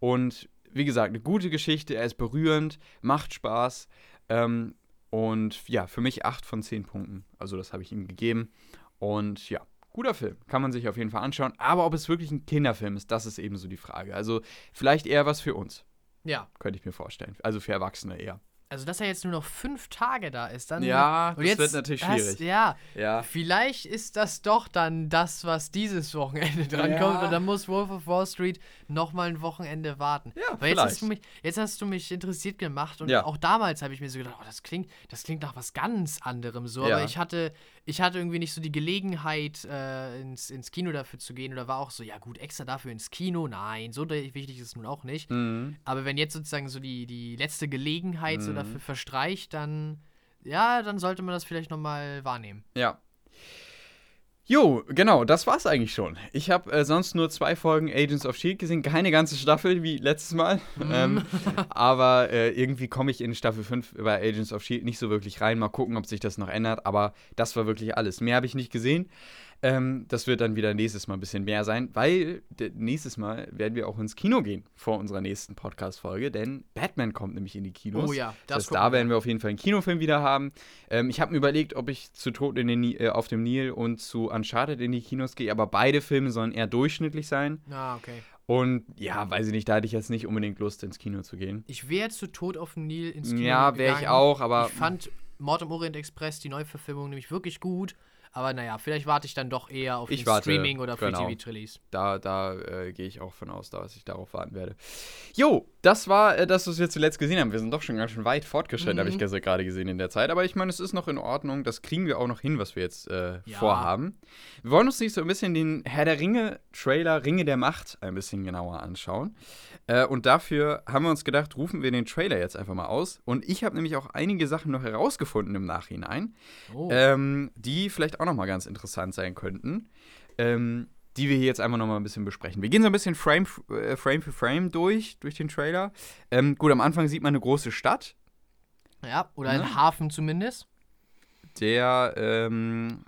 Und wie gesagt, eine gute Geschichte, er ist berührend, macht Spaß. Ähm, und ja, für mich 8 von 10 Punkten. Also das habe ich ihm gegeben. Und ja, guter Film. Kann man sich auf jeden Fall anschauen. Aber ob es wirklich ein Kinderfilm ist, das ist eben so die Frage. Also vielleicht eher was für uns, Ja. könnte ich mir vorstellen. Also für Erwachsene eher. Also, dass er jetzt nur noch fünf Tage da ist, dann. Ja, das jetzt, wird natürlich das, schwierig. Ja, Ja. vielleicht ist das doch dann das, was dieses Wochenende drankommt. Ja. Und dann muss Wolf of Wall Street nochmal ein Wochenende warten. Ja, Weil jetzt hast, vielleicht. du mich, jetzt hast du mich interessiert gemacht und Ja. auch damals habe ich mir so gedacht, oh, das klingt, das klingt nach was ganz anderem so. Aber ich hatte, ich hatte irgendwie nicht so die Gelegenheit, äh, ins, ins Kino dafür zu gehen. Oder war auch so, ja gut, extra dafür ins Kino. Nein, so wichtig ist es nun auch nicht. Mhm. Aber wenn jetzt sozusagen so die, die letzte Gelegenheit so Mhm. Dafür verstreicht, dann ja, dann sollte man das vielleicht nochmal wahrnehmen. Ja. Jo, genau, das war's eigentlich schon. Ich habe äh, sonst nur zwei Folgen Agents of Shield gesehen, keine ganze Staffel wie letztes Mal. Ähm, aber äh, irgendwie komme ich in Staffel 5 bei Agents of Shield nicht so wirklich rein. Mal gucken, ob sich das noch ändert. Aber das war wirklich alles. Mehr habe ich nicht gesehen. Ähm, das wird dann wieder nächstes Mal ein bisschen mehr sein, weil nächstes Mal werden wir auch ins Kino gehen vor unserer nächsten Podcast-Folge, denn Batman kommt nämlich in die Kinos. Oh ja, das, das heißt, da werden wir auf jeden Fall einen Kinofilm wieder haben. Ähm, ich habe mir überlegt, ob ich zu Tod in den, äh, auf dem Nil und zu Uncharted in die Kinos gehe, aber beide Filme sollen eher durchschnittlich sein. Ah, okay. Und ja, weiß ich nicht, da hatte ich jetzt nicht unbedingt Lust, ins Kino zu gehen. Ich wäre zu Tod auf dem Nil ins Kino Ja, wäre ich auch, aber. Ich fand Mord im Orient Express, die Neuverfilmung, nämlich wirklich gut. Aber naja, vielleicht warte ich dann doch eher auf ich warte, Streaming oder Free genau. TV Release. Da, da äh, gehe ich auch von aus, dass ich darauf warten werde. Jo, das war äh, das, was wir zuletzt gesehen haben. Wir sind doch schon ganz schön weit fortgeschritten, Mhm. habe ich gerade gesehen in der Zeit. Aber ich meine, es ist noch in Ordnung. Das kriegen wir auch noch hin, was wir jetzt äh, Ja. vorhaben. Wir wollen uns nicht so ein bisschen den Herr der Ringe-Trailer Ringe der Macht ein bisschen genauer anschauen. Äh, und dafür haben wir uns gedacht, rufen wir den Trailer jetzt einfach mal aus. Und ich habe nämlich auch einige Sachen noch herausgefunden im Nachhinein Oh. ähm, die vielleicht auch nochmal ganz interessant sein könnten, ähm, die wir hier jetzt einfach nochmal ein bisschen besprechen. Wir gehen so ein bisschen Frame, äh, Frame für Frame durch, durch den Trailer. Ähm, gut, am Anfang sieht man eine große Stadt, ja, oder ne? ein Hafen zumindest. der, ähm,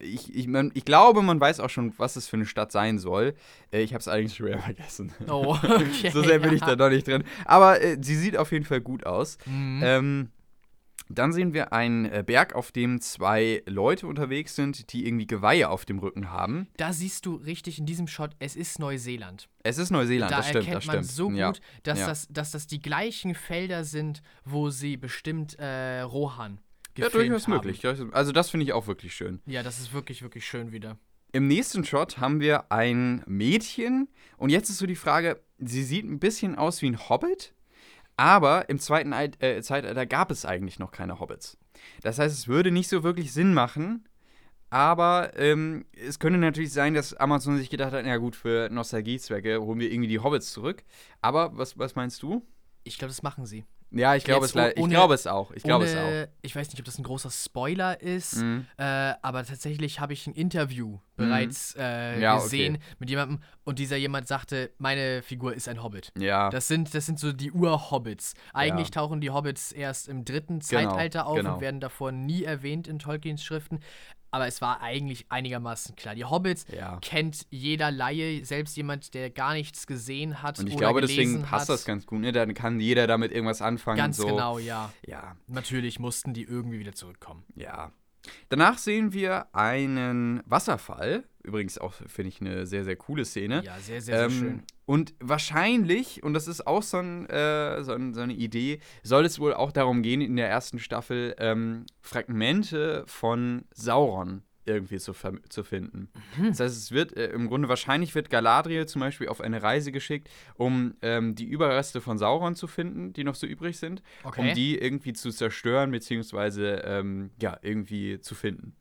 ich, ich, man, ich glaube, man weiß auch schon, was es für eine Stadt sein soll. Äh, ich habe es eigentlich schon wieder vergessen. Oh, okay. so sehr bin ich da noch nicht drin. Aber äh, sie sieht auf jeden Fall gut aus. Mhm. Ähm, dann sehen wir einen äh, Berg, auf dem zwei Leute unterwegs sind, die irgendwie Geweihe auf dem Rücken haben. da siehst du richtig in diesem Shot, es ist Neuseeland. Es ist Neuseeland, da das stimmt, erkennt das man stimmt. so gut, ja. dass, ja. Das, dass das die gleichen Felder sind, wo sie bestimmt äh, Rohan ja, gefilmt durchaus haben. möglich. Also das finde ich auch wirklich schön. Ja, das ist wirklich, wirklich schön wieder. Im nächsten Shot haben wir ein Mädchen und jetzt ist so die Frage, sie sieht ein bisschen aus wie ein Hobbit, aber im zweiten Ei- äh, Zeitalter gab es eigentlich noch keine Hobbits. Das heißt, es würde nicht so wirklich Sinn machen, aber ähm, es könnte natürlich sein, dass Amazon sich gedacht hat, na gut, für Nostalgiezwecke holen wir irgendwie die Hobbits zurück. Aber was, was meinst du? Ich glaube, das machen sie. Ja, ich glaube es, oh- ich ohne- glaube es auch. Ich glaube es Ohne- Ich weiß nicht, ob das ein großer Spoiler ist, auch. Mhm. äh, aber tatsächlich habe ich ein Interview bereits äh, Ja, okay. gesehen mit jemandem und dieser jemand sagte, meine Figur ist ein Hobbit. Ja. Das sind, das sind so die Ur-Hobbits. Eigentlich Ja. tauchen die Hobbits erst im dritten Zeitalter auf genau. und werden davor nie erwähnt in Tolkiens Schriften. Aber es war eigentlich einigermaßen klar. Die Hobbits Ja. kennt jeder Laie, selbst jemand, der gar nichts gesehen hat Und ich glaube, deswegen passt hat. das ganz gut, ne? Dann kann jeder damit irgendwas anfangen. Ganz so. genau, ja. Ja, Natürlich mussten die irgendwie wieder zurückkommen. ja. Danach sehen wir einen Wasserfall. Übrigens auch, finde ich, eine sehr, sehr coole Szene. Ja, sehr, sehr, sehr Ähm, schön. Und wahrscheinlich, und das ist auch so, ein, äh, so, ein, so eine Idee, soll es wohl auch darum gehen, in der ersten Staffel ähm, Fragmente von Sauron irgendwie zu, zu finden. Mhm. Das heißt, es wird äh, im Grunde wahrscheinlich wird Galadriel zum Beispiel auf eine Reise geschickt, um ähm, die Überreste von Sauron zu finden, die noch so übrig sind, Okay. um die irgendwie zu zerstören, beziehungsweise ähm, ja, irgendwie zu finden.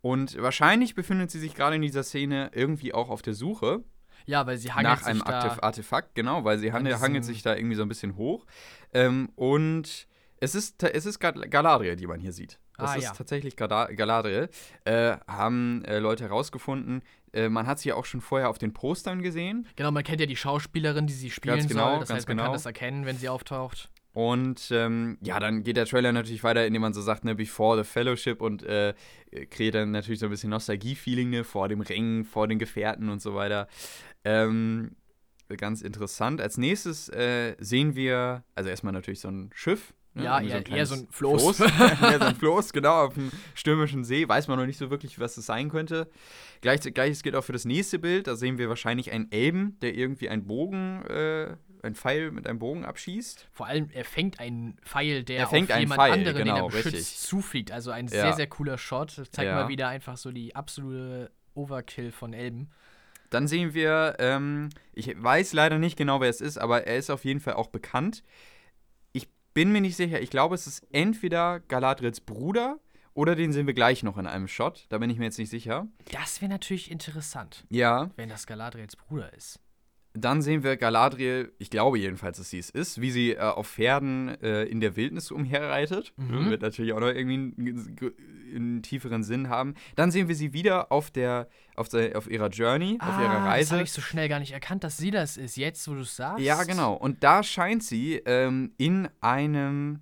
Und wahrscheinlich befindet sie sich gerade in dieser Szene irgendwie auch auf der Suche ja, weil sie hangelt nach einem sich da Artef Artefakt, genau, weil sie an hangelt, hangelt sich da irgendwie so ein bisschen hoch. Ähm, und es ist, es ist Gal- Galadriel, die man hier sieht. Das Ah, ist ja. tatsächlich Gala- Galadriel. Äh, haben äh, Leute herausgefunden. Äh, man hat sie ja auch schon vorher auf den Postern gesehen. Genau, man kennt ja die Schauspielerin, die sie spielen Ganz genau, soll. Das ganz heißt, man genau. kann das erkennen, wenn sie auftaucht. Und ähm, ja, dann geht der Trailer natürlich weiter, indem man so sagt, ne, before the Fellowship und äh, kreiert dann natürlich so ein bisschen Nostalgie-Feeling, ne, vor dem Ring, vor den Gefährten und so weiter. Ähm, ganz interessant. Als nächstes äh, sehen wir, also erstmal natürlich so ein Schiff. Ne, Ja, eher- eher kleines so ein Floß. ja, so ein Floß, genau, auf dem stürmischen See. Weiß man noch nicht so wirklich, was das sein könnte. Gleich, Gleiches gilt auch für das nächste Bild. Da sehen wir wahrscheinlich einen Elben, der irgendwie einen Bogen, äh, einen Pfeil mit einem Bogen abschießt. Vor allem, er fängt einen Pfeil, der Er fängt auf jemand Pfeil, anderen, den er genau, beschützt, richtig. zufliegt. Also ein Ja. sehr, sehr cooler Shot. Das zeigt Ja. mal wieder einfach so die absolute Overkill von Elben. Dann sehen wir, ähm, ich weiß leider nicht genau, wer es ist, aber er ist auf jeden Fall auch bekannt. Bin mir nicht sicher, ich glaube, es ist entweder Galadriels Bruder oder den sehen wir gleich noch in einem Shot. Da bin ich mir jetzt nicht sicher. Das wäre natürlich interessant, Ja, wenn das Galadriels Bruder ist. Dann sehen wir Galadriel, ich glaube jedenfalls, dass sie es ist, wie sie äh, auf Pferden äh, in der Wildnis umherreitet. Mhm. Wird natürlich auch noch irgendwie einen, einen, tieferen Sinn haben. Dann sehen wir sie wieder auf der, auf, der, auf ihrer Journey, ah, auf ihrer Das Reise. habe ich so schnell gar nicht erkannt, dass sie das ist. Jetzt, wo du es sagst. Ja, genau. Und da scheint sie ähm, in einem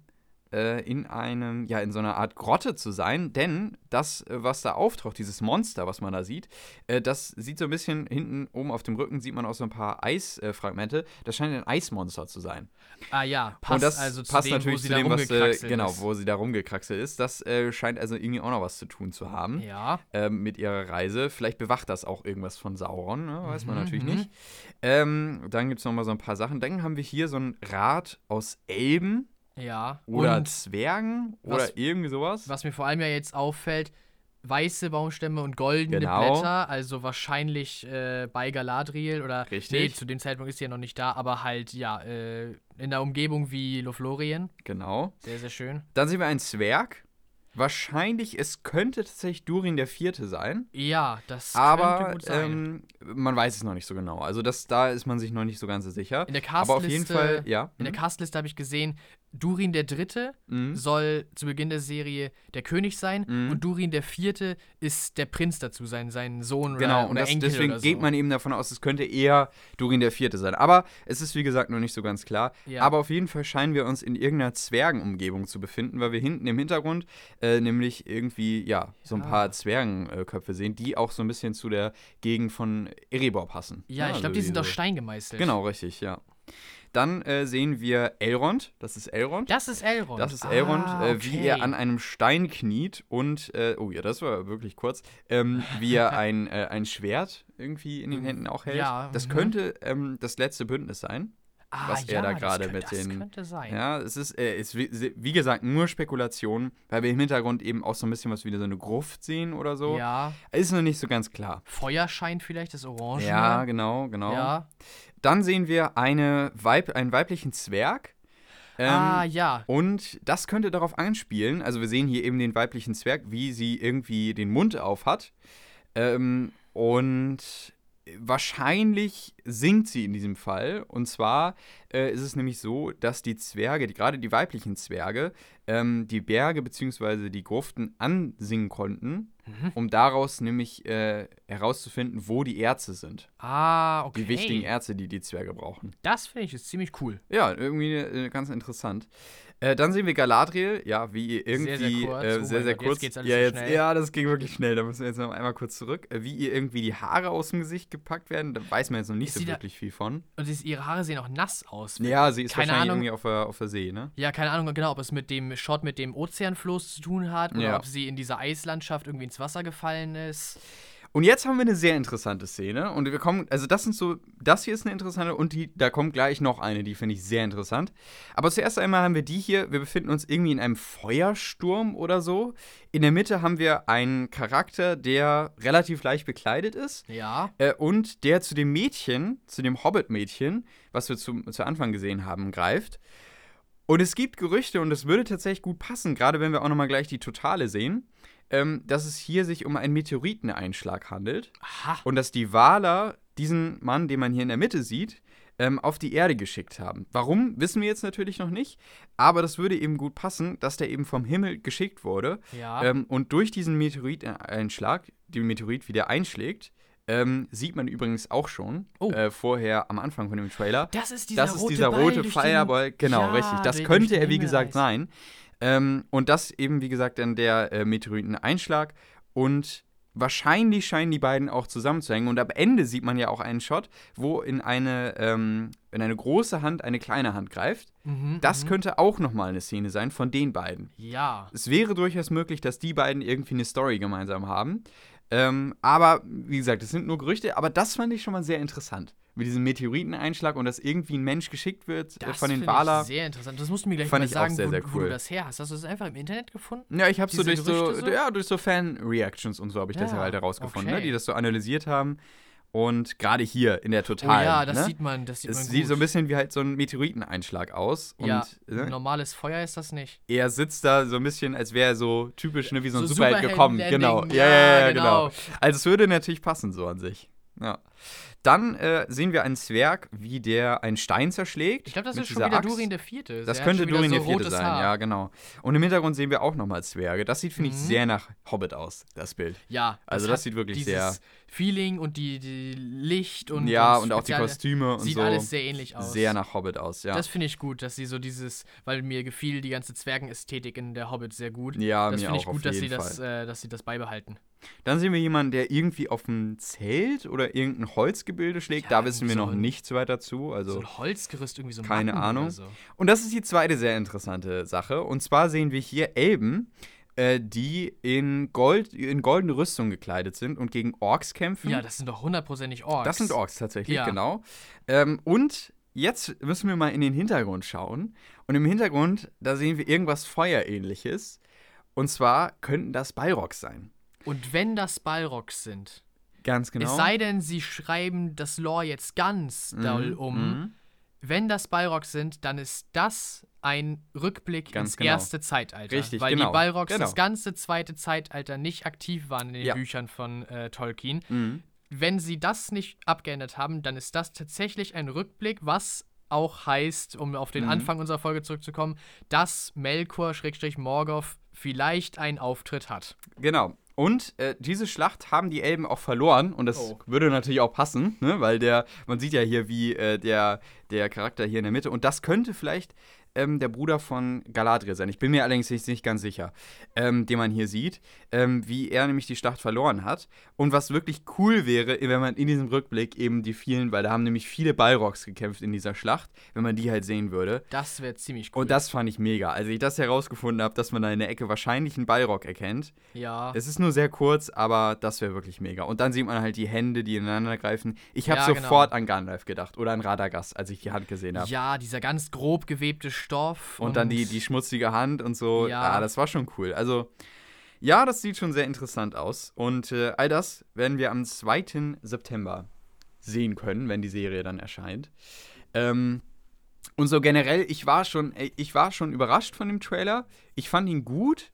äh, in einem, ja, in so einer Art Grotte zu sein, denn das, äh, was da auftaucht, dieses Monster, was man da sieht, äh, das sieht so ein bisschen hinten oben auf dem Rücken, sieht man auch so ein paar Eisfragmente. das scheint ein Eismonster zu sein. Ah ja, passt Und das also zu passt dem, natürlich wo sie zu da dem, was, äh, genau, wo sie da rumgekraxelt ist. Das äh, scheint also irgendwie auch noch was zu tun zu haben Ja. ähm, mit ihrer Reise. Vielleicht bewacht das auch irgendwas von Sauron, ne? weiß man Mhm, natürlich mhm. nicht. Ähm, dann gibt es noch mal so ein paar Sachen. Dann haben wir hier so ein Rad aus Elben Ja. oder Und Zwergen was- oder irgendwie sowas. was mir vor allem ja jetzt auffällt, weiße Baumstämme und goldene Genau. Blätter, also wahrscheinlich äh, bei Galadriel oder Richtig. nee, zu dem Zeitpunkt ist sie ja noch nicht da, aber halt ja, äh, in der Umgebung wie Lothlorien. Genau. Sehr, sehr schön. Dann sehen wir einen Zwerg. Wahrscheinlich, es könnte tatsächlich Durin der Vierte sein. Ja, das könnte Aber gut sein. ähm, man weiß es noch nicht so genau. Also das, da ist man sich noch nicht so ganz so sicher. in der Aber auf jeden Castliste, Fall, ja. in der mhm, Castliste habe ich gesehen, Durin der Dritte mhm. soll zu Beginn der Serie der König sein Mhm. und Durin der Vierte ist der Prinz dazu sein, sein Sohn oder, Genau, oder und das, Enkel deswegen oder so. geht man eben davon aus, es könnte eher Durin der Vierte sein. Aber es ist, wie gesagt, noch nicht so ganz klar. Ja. Aber auf jeden Fall scheinen wir uns in irgendeiner Zwergenumgebung zu befinden, weil wir hinten im Hintergrund äh, nämlich irgendwie, ja, so ein Ja. paar Zwergenköpfe sehen, die auch so ein bisschen zu der Gegend von Erebor passen. ja, ich also glaube, die sind aus Stein gemeißelt. Genau, richtig, ja. Dann äh, sehen wir Elrond, das ist Elrond. Das ist Elrond. Das ist Elrond, ah, äh, wie okay. er an einem Stein kniet und, äh, oh ja, das war wirklich kurz, ähm, wie er ein, äh, ein Schwert irgendwie in den Händen auch hält. Ja, das mhm. könnte ähm, das letzte Bündnis sein. ah, was er ja, da das gerade mit das den- könnte sein. Ja, es ist, äh, ist wie, wie gesagt nur Spekulation, weil wir im Hintergrund eben auch so ein bisschen was wie so eine Gruft sehen oder so. Ja. Ist noch nicht so ganz klar. Feuerschein vielleicht, das Orange. Ja, genau, genau. Ja. Dann sehen wir eine Weib, einen weiblichen Zwerg. Ähm, ah, ja. Und das könnte darauf anspielen, also wir sehen hier eben den weiblichen Zwerg, wie sie irgendwie den Mund auf hat. Ähm, und wahrscheinlich singt sie in diesem Fall. Und zwar äh, ist es nämlich so, dass die Zwerge, die, gerade die weiblichen Zwerge, ähm, die Berge bzw. die Gruften ansingen konnten, Mhm. um daraus nämlich äh, herauszufinden, wo die Erze sind. Ah, okay. Die wichtigen Erze, die die Zwerge brauchen. Das finde ich ist ziemlich cool. Ja, irgendwie äh, ganz interessant. Äh, dann sehen wir Galadriel, ja, wie ihr irgendwie Sehr, sehr kurz. äh, Oh sehr, sehr Gott, jetzt kurz. geht's alles ja, so jetzt, schnell. ja, das ging wirklich schnell. Da müssen wir jetzt noch einmal kurz zurück. Äh, wie ihr irgendwie die Haare aus dem Gesicht gepackt werden, da weiß man jetzt noch nicht Ist so sie da- wirklich viel von. Und es- ihre Haare sehen auch nass aus. Ja, sie ist Keine wahrscheinlich Ahnung. irgendwie auf der, auf der See, ne? Ja, keine Ahnung genau, ob es mit dem Shot mit dem Ozeanfloß zu tun hat oder Ja. ob sie in dieser Eislandschaft irgendwie ins Wasser gefallen ist. Und jetzt haben wir eine sehr interessante Szene. Und wir kommen, also das sind so, das hier ist eine interessante und die, da kommt gleich noch eine, die finde ich sehr interessant. Aber zuerst einmal haben wir die hier, wir befinden uns irgendwie in einem Feuersturm oder so. In der Mitte haben wir einen Charakter, der relativ leicht bekleidet ist. Ja. Äh, und der zu dem Mädchen, zu dem Hobbit-Mädchen, was wir zu, zu Anfang gesehen haben, greift. Und es gibt Gerüchte, und es würde tatsächlich gut passen, gerade wenn wir auch nochmal gleich die Totale sehen, ähm, dass es hier sich um einen Meteoriteneinschlag handelt Aha. und dass die Waler diesen Mann, den man hier in der Mitte sieht, ähm, auf die Erde geschickt haben. Warum, wissen wir jetzt natürlich noch nicht, aber das würde eben gut passen, dass der eben vom Himmel geschickt wurde Ja. ähm, und durch diesen Meteoriteinschlag, den Meteorit wieder einschlägt, ähm, sieht man übrigens auch schon Oh. äh, vorher am Anfang von dem Trailer. das ist dieser Das ist rote dieser rote den- Fireball, genau, Ja, richtig. Das könnte er, wie gesagt, sein. Ähm, und das eben, wie gesagt, dann der äh, Meteoriteneinschlag. Und wahrscheinlich scheinen die beiden auch zusammenzuhängen. Und am Ende sieht man ja auch einen Shot, wo in eine, ähm, in eine große Hand eine kleine Hand greift. Mhm, Das mhm. könnte auch nochmal eine Szene sein von den beiden. Ja. Es wäre durchaus möglich, dass die beiden irgendwie eine Story gemeinsam haben. Ähm, aber, wie gesagt, es sind nur Gerüchte, aber das fand ich schon mal sehr interessant. Mit diesem Meteoriteneinschlag und dass irgendwie ein Mensch geschickt wird äh, Das von den finde Waler. ich sehr interessant. Das musst du mir gleich Fand mal ich auch sagen, sehr, wo, sehr wo du cool. das her hast. Hast du das einfach im Internet gefunden? Ja, ich habe so durch so, so? ja, durch so Fan-Reactions und so habe ich das Ja, ja halt herausgefunden, okay. ne, die das so analysiert haben. Und gerade hier in der Oh Total. ja, das ne? sieht man, das sieht man es gut. sieht so ein bisschen wie halt so ein Meteoriteneinschlag aus. Und ja, ne, normales Feuer ist das nicht. er sitzt da so ein bisschen, als wäre er so typisch, ne, wie so ein So Superheld gekommen. Genau. Ja, ja, ja, Ja, genau. genau. Also es würde natürlich passen so an sich. Ja. Dann äh, sehen wir einen Zwerg, wie der einen Stein zerschlägt. Ich glaube, das ist schon wieder Axt. Durin der Vierte. Das hat könnte Durin so der Vierte sein, Haar. ja, genau. Und im Hintergrund sehen wir auch nochmal Zwerge. Das sieht, finde ich, Mhm. sehr nach Hobbit aus, das Bild. Ja, Also das hat sieht wirklich sehr- Feeling und die, die Licht und ja, und und auch die Kostüme und Sieht so. alles sehr ähnlich aus. Sehr nach Hobbit aus, ja. Das finde ich gut, dass sie so dieses, weil mir gefiel die ganze Zwergenästhetik in der Hobbit sehr gut. ja, das mir finde ich gut, dass sie, das, äh, dass sie das beibehalten. Dann sehen wir jemanden, der irgendwie auf ein Zelt oder irgendein Holzgebilde schlägt. Ja, da wissen wir irgendwie noch so ein- nichts weiter zu. Also so ein Holzgerüst, irgendwie so ein keine Matten Ahnung. So. Und das ist die zweite sehr interessante Sache. Und zwar sehen wir hier Elben, äh, die in, Gold, in goldene Rüstung gekleidet sind und gegen Orks kämpfen. Ja, das sind doch hundertprozentig Orks. das sind Orks tatsächlich, Ja. genau. Ähm, und jetzt müssen wir mal in den Hintergrund schauen. Und im Hintergrund, da sehen wir irgendwas Feuerähnliches. Und zwar könnten das Balrogs sein. Und wenn das Balrogs sind, Ganz genau. es sei denn, sie schreiben das Lore jetzt ganz doll Mhm, um, mhm. wenn das Balrogs sind, dann ist das ein Rückblick Ganz ins genau. erste Zeitalter. Richtig, weil genau, die Balrogs genau. das ganze zweite Zeitalter nicht aktiv waren in den Ja. Büchern von äh, Tolkien. Mhm. Wenn sie das nicht abgeändert haben, dann ist das tatsächlich ein Rückblick, was auch heißt, um auf den Mhm. Anfang unserer Folge zurückzukommen, dass Melkor-Morgoth vielleicht einen Auftritt hat. Genau. Und äh, diese Schlacht haben die Elben auch verloren und das Oh. würde natürlich auch passen, ne? weil der, man sieht ja hier, wie äh, der, der Charakter hier in der Mitte und das könnte vielleicht ähm, der Bruder von Galadriel sein. Ich bin mir allerdings nicht, nicht ganz sicher, ähm, den man hier sieht, ähm, wie er nämlich die Schlacht verloren hat. Und was wirklich cool wäre, wenn man in diesem Rückblick eben die vielen, weil da haben nämlich viele Balrogs gekämpft in dieser Schlacht, wenn man die halt sehen würde. Das wäre ziemlich cool. Und das fand ich mega. Als ich das herausgefunden habe, dass man da in der Ecke wahrscheinlich einen Balrog erkennt, ja. es ist nur sehr kurz, aber das wäre wirklich mega. Und dann sieht man halt die Hände, die ineinander greifen. Ich habe Ja, sofort genau. an Gandalf gedacht oder an Radagast, als ich die Hand gesehen habe. Ja, dieser ganz grob gewebte Stoff. und, dann die, die schmutzige Hand und so. Ja. Ah, das war schon cool. Also, ja, das sieht schon sehr interessant aus. Und äh, all das werden wir am 2. September sehen können, wenn die Serie dann erscheint. Ähm, und so generell, ich war schon, ey, ich war schon überrascht von dem Trailer. Ich fand ihn gut.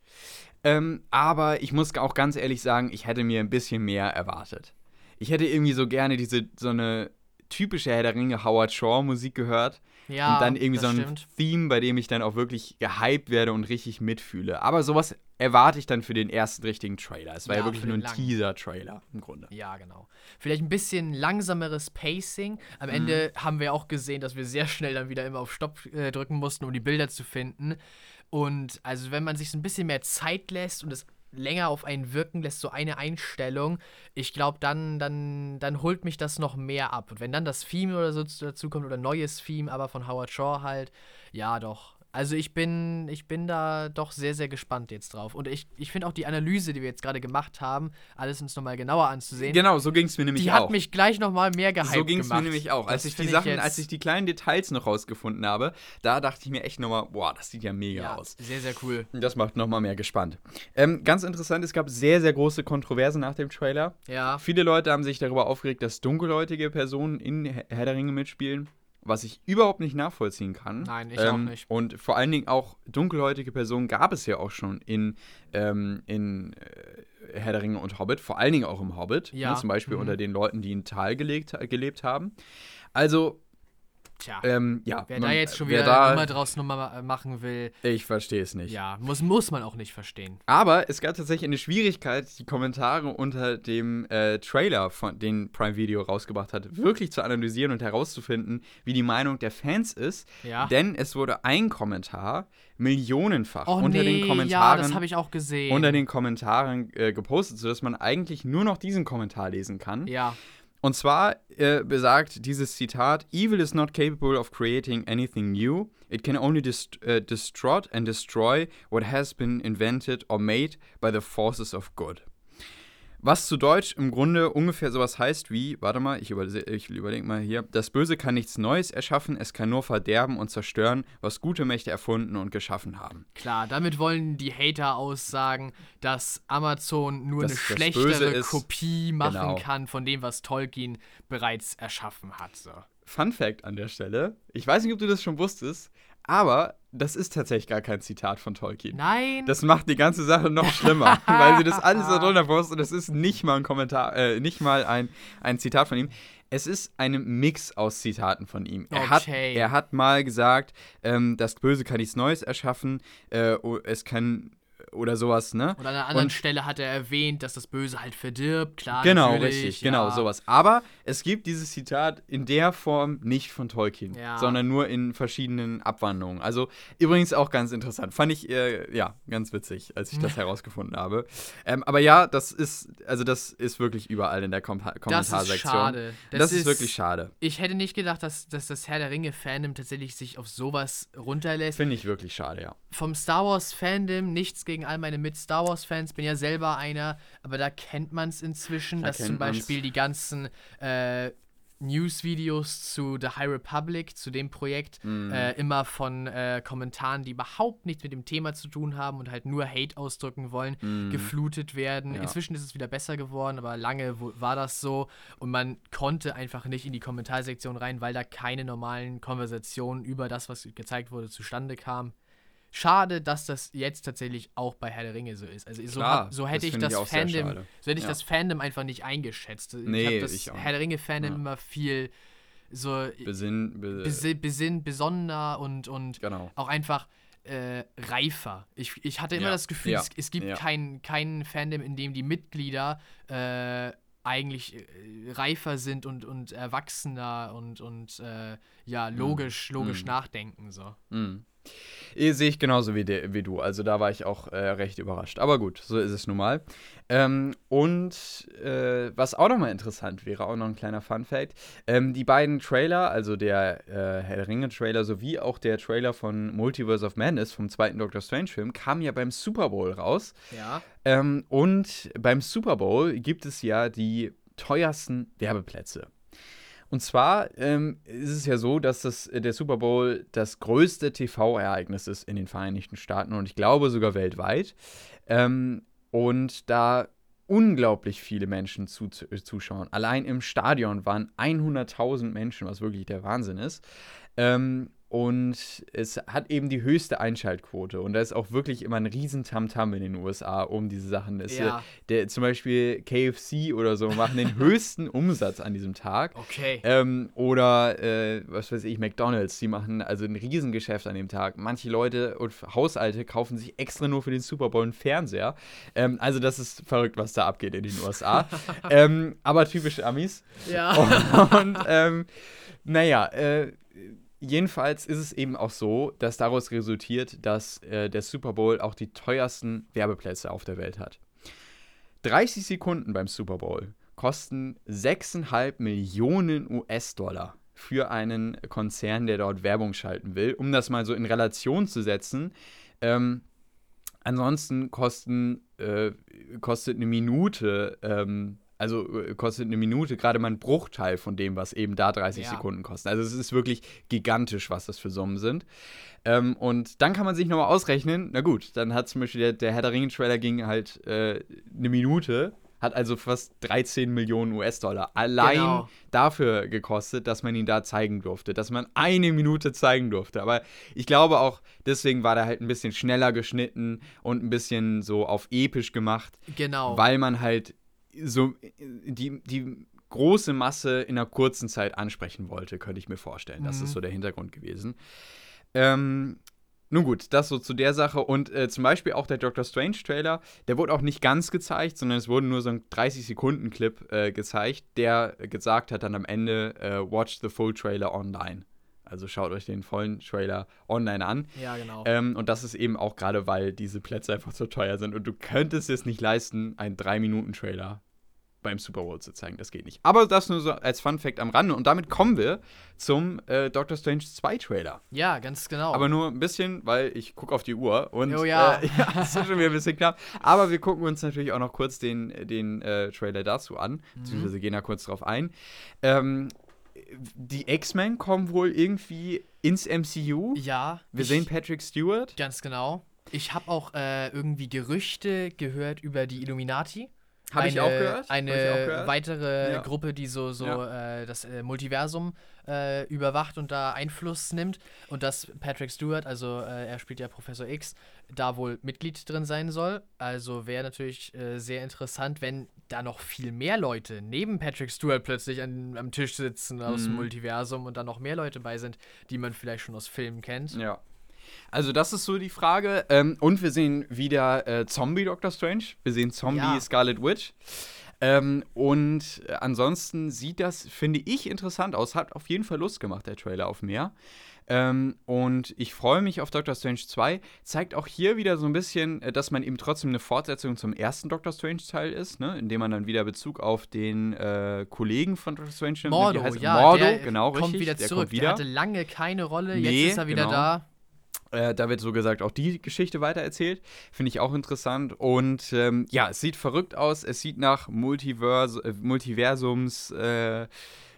Ähm, aber ich muss auch ganz ehrlich sagen, ich hätte mir ein bisschen mehr erwartet. Ich hätte irgendwie so gerne diese, so eine typische Herr der Ringe Howard Shaw Musik gehört. Ja, und dann irgendwie so ein stimmt. Theme, bei dem ich dann auch wirklich gehypt werde und richtig mitfühle. Aber sowas erwarte ich dann für den ersten richtigen Trailer. Es war ja, Ja, wirklich nur ein. Teaser-Trailer im Grunde. Ja, genau. Vielleicht ein bisschen langsameres Pacing. Am Mhm. Ende haben wir auch gesehen, dass wir sehr schnell dann wieder immer auf Stopp äh, drücken mussten, um die Bilder zu finden. Und also wenn man sich so ein bisschen mehr Zeit lässt und es länger auf einen wirken lässt, so eine Einstellung, ich glaube, dann, dann, dann holt mich das noch mehr ab. Und wenn dann das Theme oder so dazu kommt oder neues Theme, aber von Howard Shaw halt, ja doch. Also ich bin, ich bin da doch sehr, sehr gespannt jetzt drauf. Und ich, ich finde auch die Analyse, die wir jetzt gerade gemacht haben, alles uns nochmal genauer anzusehen, Genau, so ging es mir nämlich die auch. hat mich gleich nochmal mehr gehypt so ging es mir nämlich auch. Als Das ich die Sachen, jetzt- als ich die kleinen Details noch rausgefunden habe, da dachte ich mir echt nochmal, boah, das sieht ja mega ja, aus. sehr, sehr cool. Das macht nochmal mehr gespannt. Ähm, ganz interessant, es gab sehr, sehr große Kontroversen nach dem Trailer. Ja, Viele Leute haben sich darüber aufgeregt, dass dunkelhäutige Personen in Herr der Ringe mitspielen, was ich überhaupt nicht nachvollziehen kann. Ähm, Nein, ich auch nicht. Und vor allen Dingen auch dunkelhäutige Personen gab es ja auch schon in, ähm, in äh, Herr der Ringe und Hobbit, vor allen Dingen auch im Hobbit. Ja, Ne, zum Beispiel mhm. unter den Leuten, die in Tal gelegt, gelebt haben. Also, tja. ähm, ja. wer da man- jetzt schon wieder da, Nummer draus Nummer machen will, Ich verstehe es nicht. ja, muss, muss man auch nicht verstehen. Aber es gab tatsächlich eine Schwierigkeit, die Kommentare unter dem äh, Trailer, von, den Prime Video rausgebracht hat, wirklich zu analysieren und herauszufinden, wie die Meinung der Fans ist. Ja. Denn es wurde ein Kommentar millionenfach Oh unter nee, den ja, Kommentaren, das habe ich auch gesehen. unter den Kommentaren äh, gepostet, sodass man eigentlich nur noch diesen Kommentar lesen kann. ja, Und zwar äh, besagt dieses Zitat: Evil is not capable of creating anything new. It can only dist äh, distort and destroy what has been invented or made by the forces of good. Was zu Deutsch im Grunde ungefähr sowas heißt wie, warte mal, ich, überse ich überlege mal hier, das Böse kann nichts Neues erschaffen, es kann nur verderben und zerstören, was gute Mächte erfunden und geschaffen haben. klar, damit wollen die Hater aussagen, dass Amazon nur Dass eine das schlechtere ist. Kopie machen Genau. kann von dem, was Tolkien bereits erschaffen hat. So. Fun Fact an der Stelle: Ich weiß nicht, ob du das schon wusstest, Aber das ist tatsächlich gar kein Zitat von Tolkien. Nein. Das macht die ganze Sache noch schlimmer, weil sie das alles da drunter postet und es ist nicht mal ein Kommentar, äh, nicht mal ein, ein Zitat von ihm. Es ist ein Mix aus Zitaten von ihm. Er, hat, Okay. er hat mal gesagt, ähm, das Böse kann nichts Neues erschaffen, äh, o- es kann oder sowas, ne? Und an einer anderen Und- Stelle hat er erwähnt, dass das Böse halt verdirbt. Klar, Genau, richtig, genau, ja. sowas. Aber es gibt dieses Zitat in der Form nicht von Tolkien, Ja. sondern nur in verschiedenen Abwandlungen. Also übrigens auch ganz interessant. Fand ich, äh, ja, ganz witzig, als ich das herausgefunden habe. Ähm, aber ja, das ist, also das ist wirklich überall in der Kom Das ist Kommentarsektion. schade. Das, ist, wirklich schade. Ich hätte nicht gedacht, dass, dass das Herr der Ringe-Fandom tatsächlich sich auf sowas runterlässt. Finde ich wirklich schade, ja. Vom Star Wars-Fandom, nichts gegen all meine Mit-Star Wars-Fans, bin ja selber einer, aber da kennt man es inzwischen, Da dass zum kennt man's. Beispiel die ganzen äh, News-Videos zu The High Republic, zu dem Projekt, Mhm. äh, immer von äh, Kommentaren, die überhaupt nichts mit dem Thema zu tun haben und halt nur Hate ausdrücken wollen, geflutet werden. Ja. Inzwischen ist es wieder besser geworden, aber lange war das so und man konnte einfach nicht in die Kommentarsektion rein, weil da keine normalen Konversationen über das, was gezeigt wurde, zustande kamen. Schade, dass das jetzt tatsächlich auch bei Herr der Ringe so ist. Also so, Klar, so das hätte ich ich das sehr Fandom, so hätte ich Ja. das Fandom einfach nicht eingeschätzt. Nee, ich habe das ich auch Herr der Ringe Fandom Ja. immer viel so Besinn, be besi besinnt, besonderer und, und genau. auch einfach äh, reifer. Ich, ich hatte immer Ja, das Gefühl, es, es gibt ja. kein, kein Fandom, in dem die Mitglieder äh, eigentlich äh, reifer sind und, und erwachsener und, und äh, ja, logisch, logisch Mhm. nachdenken. So. Mhm. Eh, Sehe ich genauso wie, de, wie du. Also da war ich auch äh, recht überrascht. Aber gut, so ist es nun mal. Ähm, und äh, was auch nochmal interessant wäre, auch noch ein kleiner Fun-Fact: ähm, Die beiden Trailer, also der äh, Herr der Ringe-Trailer sowie auch der Trailer von Multiverse of Madness vom zweiten Doctor Strange-Film, kamen ja beim Super Bowl raus. Ja. Ähm, und beim Super Bowl gibt es ja die teuersten Werbeplätze. Und zwar ähm, ist es ja so, dass das, äh, der Super Bowl das größte TV-Ereignis ist in den Vereinigten Staaten und ich glaube sogar weltweit. Ähm, und da unglaublich viele Menschen zu, zu, äh, zuschauen. Allein im Stadion waren 100.000 Menschen, was wirklich der Wahnsinn ist. Ähm, und es hat eben die höchste Einschaltquote. Und da ist auch wirklich immer ein riesen Tamtam in den USA um diese Sachen. Es, Ja. äh, der, zum Beispiel KFC oder so machen den höchsten Umsatz an diesem Tag. Okay. Ähm, oder, äh, was weiß ich, McDonalds, die machen also ein Riesengeschäft an dem Tag. Manche Leute und Haushalte kaufen sich extra nur für den Super Bowl einen Fernseher. Ähm, also das ist verrückt, was da abgeht in den USA. ähm, aber typisch Amis. ja. Und ähm, naja, äh, jedenfalls ist es eben auch so, dass daraus resultiert, dass äh, der Super Bowl auch die teuersten Werbeplätze auf der Welt hat. 30 Sekunden beim Super Bowl kosten 6,5 Millionen US-Dollar für einen Konzern, der dort Werbung schalten will. Um das mal so in Relation zu setzen, ähm, ansonsten kosten, äh, kostet eine Minute, ähm, also äh, kostet eine Minute gerade mal ein Bruchteil von dem, was eben da 30 Ja. Sekunden kosten. Also es ist wirklich gigantisch, was das für Summen sind. Ähm, und dann kann man sich nochmal ausrechnen, na gut, dann hat zum Beispiel der, der Herr der Ringe-Trailer ging halt äh, eine Minute, hat also fast 13 Millionen US-Dollar allein Genau. dafür gekostet, dass man ihn da zeigen durfte, dass man eine Minute zeigen durfte. Aber ich glaube auch, deswegen war der halt ein bisschen schneller geschnitten und ein bisschen so auf episch gemacht, Genau. weil man halt so äh, die, die große Masse in einer kurzen Zeit ansprechen wollte, könnte ich mir vorstellen. Das Mhm. ist so der Hintergrund gewesen. Ähm, nun gut, das so zu der Sache. Und äh, zum Beispiel auch der Doctor Strange-Trailer, der wurde auch nicht ganz gezeigt, sondern es wurde nur so ein 30-Sekunden-Clip äh, gezeigt, der gesagt hat dann am Ende, äh, watch the full trailer online. Also schaut euch den vollen Trailer online an. ja, genau. Ähm, und das ist eben auch gerade, weil diese Plätze einfach zu teuer sind. Und du könntest es nicht leisten, einen 3-Minuten-Trailer beim Super Bowl zu zeigen. Das geht nicht. Aber das nur so als Fun-Fact am Rande. Und damit kommen wir zum äh, Doctor Strange 2 Trailer. ja, ganz genau. Aber nur ein bisschen, weil ich gucke auf die Uhr und Oh ja. äh, ja, es ist schon wieder ein bisschen knapp. Aber wir gucken uns natürlich auch noch kurz den, den äh, Trailer dazu an, Mhm. beziehungsweise gehen da kurz drauf ein. Ähm, die X-Men kommen wohl irgendwie ins MCU. ja, Wir ich- sehen Patrick Stewart. Ganz genau. Ich habe auch äh, irgendwie Gerüchte gehört über die Illuminati. Habe ich auch gehört. Eine Hab weitere Ja. Gruppe, die so, so Ja. äh, das äh, Multiversum äh, überwacht und da Einfluss nimmt. Und dass Patrick Stewart, also äh, er spielt ja Professor X, da wohl Mitglied drin sein soll. Also wäre natürlich äh, sehr interessant, wenn da noch viel mehr Leute neben Patrick Stewart plötzlich an, am Tisch sitzen aus dem Mhm. Multiversum und da noch mehr Leute bei sind, die man vielleicht schon aus Filmen kennt. Ja. Also das ist so die Frage. Ähm, und wir sehen wieder äh, Zombie Doctor Strange. Wir sehen Zombie Ja. Scarlet Witch. Ähm, und äh, ansonsten sieht das, finde ich, interessant aus. Hat auf jeden Fall Lust gemacht, der Trailer auf mehr. Ähm, und ich freue mich auf Doctor Strange 2. Zeigt auch hier wieder so ein bisschen, äh, dass man eben trotzdem eine Fortsetzung zum ersten Doctor Strange-Teil ist, ne? indem man dann wieder Bezug auf den äh, Kollegen von Doctor Strange nimmt. Mordo, ja, Mordo, der genau, kommt richtig. wieder der zurück. kommt wieder. Der hatte lange keine Rolle, Nee, jetzt ist er wieder genau. da. Äh, da wird so gesagt auch die Geschichte weitererzählt. Finde ich auch interessant. Und ähm, ja, es sieht verrückt aus. Es sieht nach Multivers äh, Multiversums äh,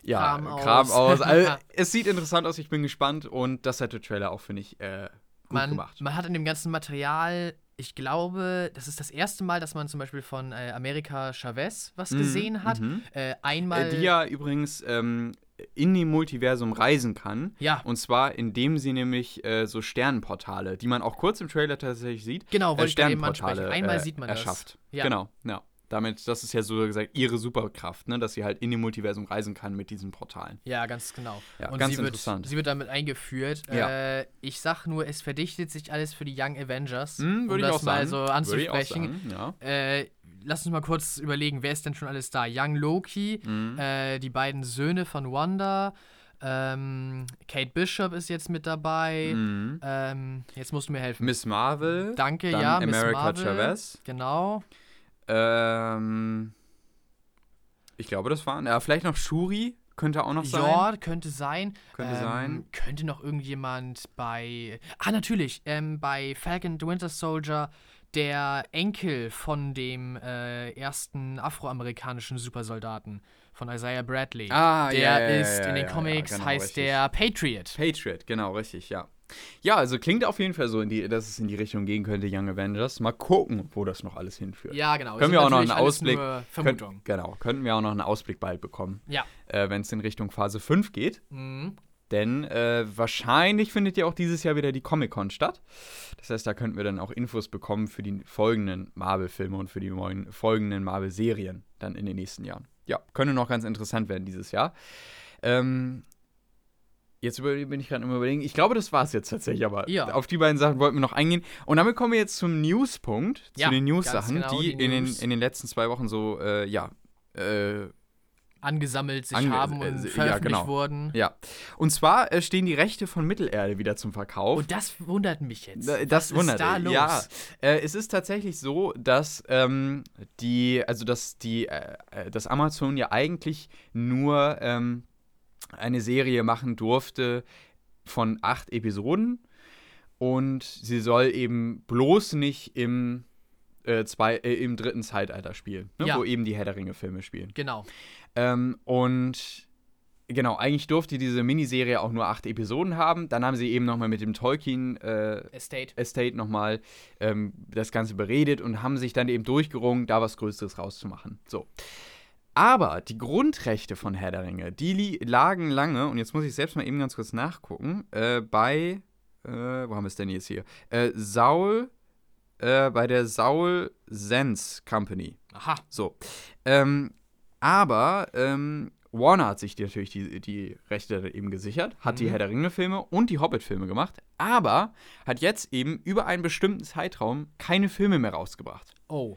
ja, Kram aus. Kram aus. Also, es sieht interessant aus. Ich bin gespannt. Und das hat der Trailer auch, finde ich, äh, gut man, gemacht. man hat in dem ganzen Material, ich glaube, das ist das erste Mal, dass man zum Beispiel von äh, Amerika Chavez was Mhm, gesehen hat. mhm. Äh, einmal. Äh, die ja übrigens ähm, in dem Multiversum reisen kann. Ja. Und zwar, indem sie nämlich äh, so Sternenportale, die man auch kurz im Trailer tatsächlich sieht, Genau, äh, ich Sternenportale ansprechen. Einmal äh, sieht man das. erschafft. Ja. Genau, ja. Damit, das ist ja so gesagt ihre Superkraft, ne? dass sie halt in dem Multiversum reisen kann mit diesen Portalen. Ja, ganz genau. Ja, und ganz sie wird, interessant. Sie wird damit eingeführt. Ja. Äh, ich sag nur, es verdichtet sich alles für die Young Avengers. Hm, um würde ich das auch mal sagen. so Würde ich auch anzusprechen. sagen, ja. Äh, lass uns mal kurz überlegen, wer ist denn schon alles da? Young Loki, Mhm. äh, die beiden Söhne von Wanda, ähm, Kate Bishop ist jetzt mit dabei. Mhm. Ähm, jetzt musst du mir helfen. Miss Marvel. Danke, dann ja, Miss America Marvel. Chavez. Genau. Ähm, ich glaube, das waren. Ja, vielleicht noch Shuri. Könnte auch noch sein. Ja, könnte sein. Könnte ähm, sein. Könnte noch irgendjemand bei. Ah, natürlich. Ähm, bei Falcon the Winter Soldier der Enkel von dem äh, ersten afroamerikanischen Supersoldaten von Isaiah Bradley. Ah, der ja, ja, ja, ist in den Comics genau, heißt richtig. der Patriot. Patriot, genau, richtig, ja. Ja, also klingt auf jeden Fall so, die, dass es in die Richtung gehen könnte, Young Avengers. Mal gucken, wo das noch alles hinführt. Ja, genau. Können wir auch noch einen Ausblick- Nur Könnt, Vermutung. genau, könnten wir auch noch einen Ausblick bald bekommen, Ja. äh, wenn es in Richtung Phase 5 geht. Mhm. Denn äh, wahrscheinlich findet ja auch dieses Jahr wieder die Comic-Con statt. Das heißt, da könnten wir dann auch Infos bekommen für die folgenden Marvel-Filme und für die neuen, folgenden Marvel-Serien dann in den nächsten Jahren. Ja, könnte noch ganz interessant werden dieses Jahr. Ähm, jetzt über, bin ich gerade immer überlegen. Ich glaube, das war es jetzt tatsächlich, aber Ja. auf die beiden Sachen wollten wir noch eingehen. Und damit kommen wir jetzt zum News-Punkt, Ja, zu den ganz News-Sachen, genau, die, die in, den, News. in den letzten zwei Wochen so, äh, ja, äh, Angesammelt sich Ange- haben äh, und ja, veröffentlicht genau. wurden. ja. Und zwar äh, stehen die Rechte von Mittelerde wieder zum Verkauf. Und das wundert mich jetzt. Da- Das Was wundert ist da los? Ja, äh, es ist tatsächlich so, dass ähm, die, also dass die, äh, äh, dass Amazon ja eigentlich nur ähm, eine Serie machen durfte von acht Episoden und sie soll eben bloß nicht im äh, zwei, äh, im dritten Zeitalter spielen, ne, Ja. wo eben die Herr der Ringe Filme spielen. Genau. Ähm, und genau, eigentlich durfte diese Miniserie auch nur acht Episoden haben. Dann haben sie eben nochmal mit dem Tolkien äh, Estate. Estate nochmal ähm, das Ganze beredet und haben sich dann eben durchgerungen, da was Größeres rauszumachen. So. Aber die Grundrechte von Herr der Ringe, die lagen lange, und jetzt muss ich selbst mal eben ganz kurz nachgucken, äh, bei, äh, wo haben wir es denn jetzt hier? Äh, Saul, äh, bei der Saul Sense Company. Aha. So. Ähm, aber ähm, Warner hat sich die, natürlich die, die Rechte eben gesichert, hat die Mhm. Herr der Ringe-Filme und die Hobbit-Filme gemacht, aber hat jetzt eben über einen bestimmten Zeitraum keine Filme mehr rausgebracht. Oh.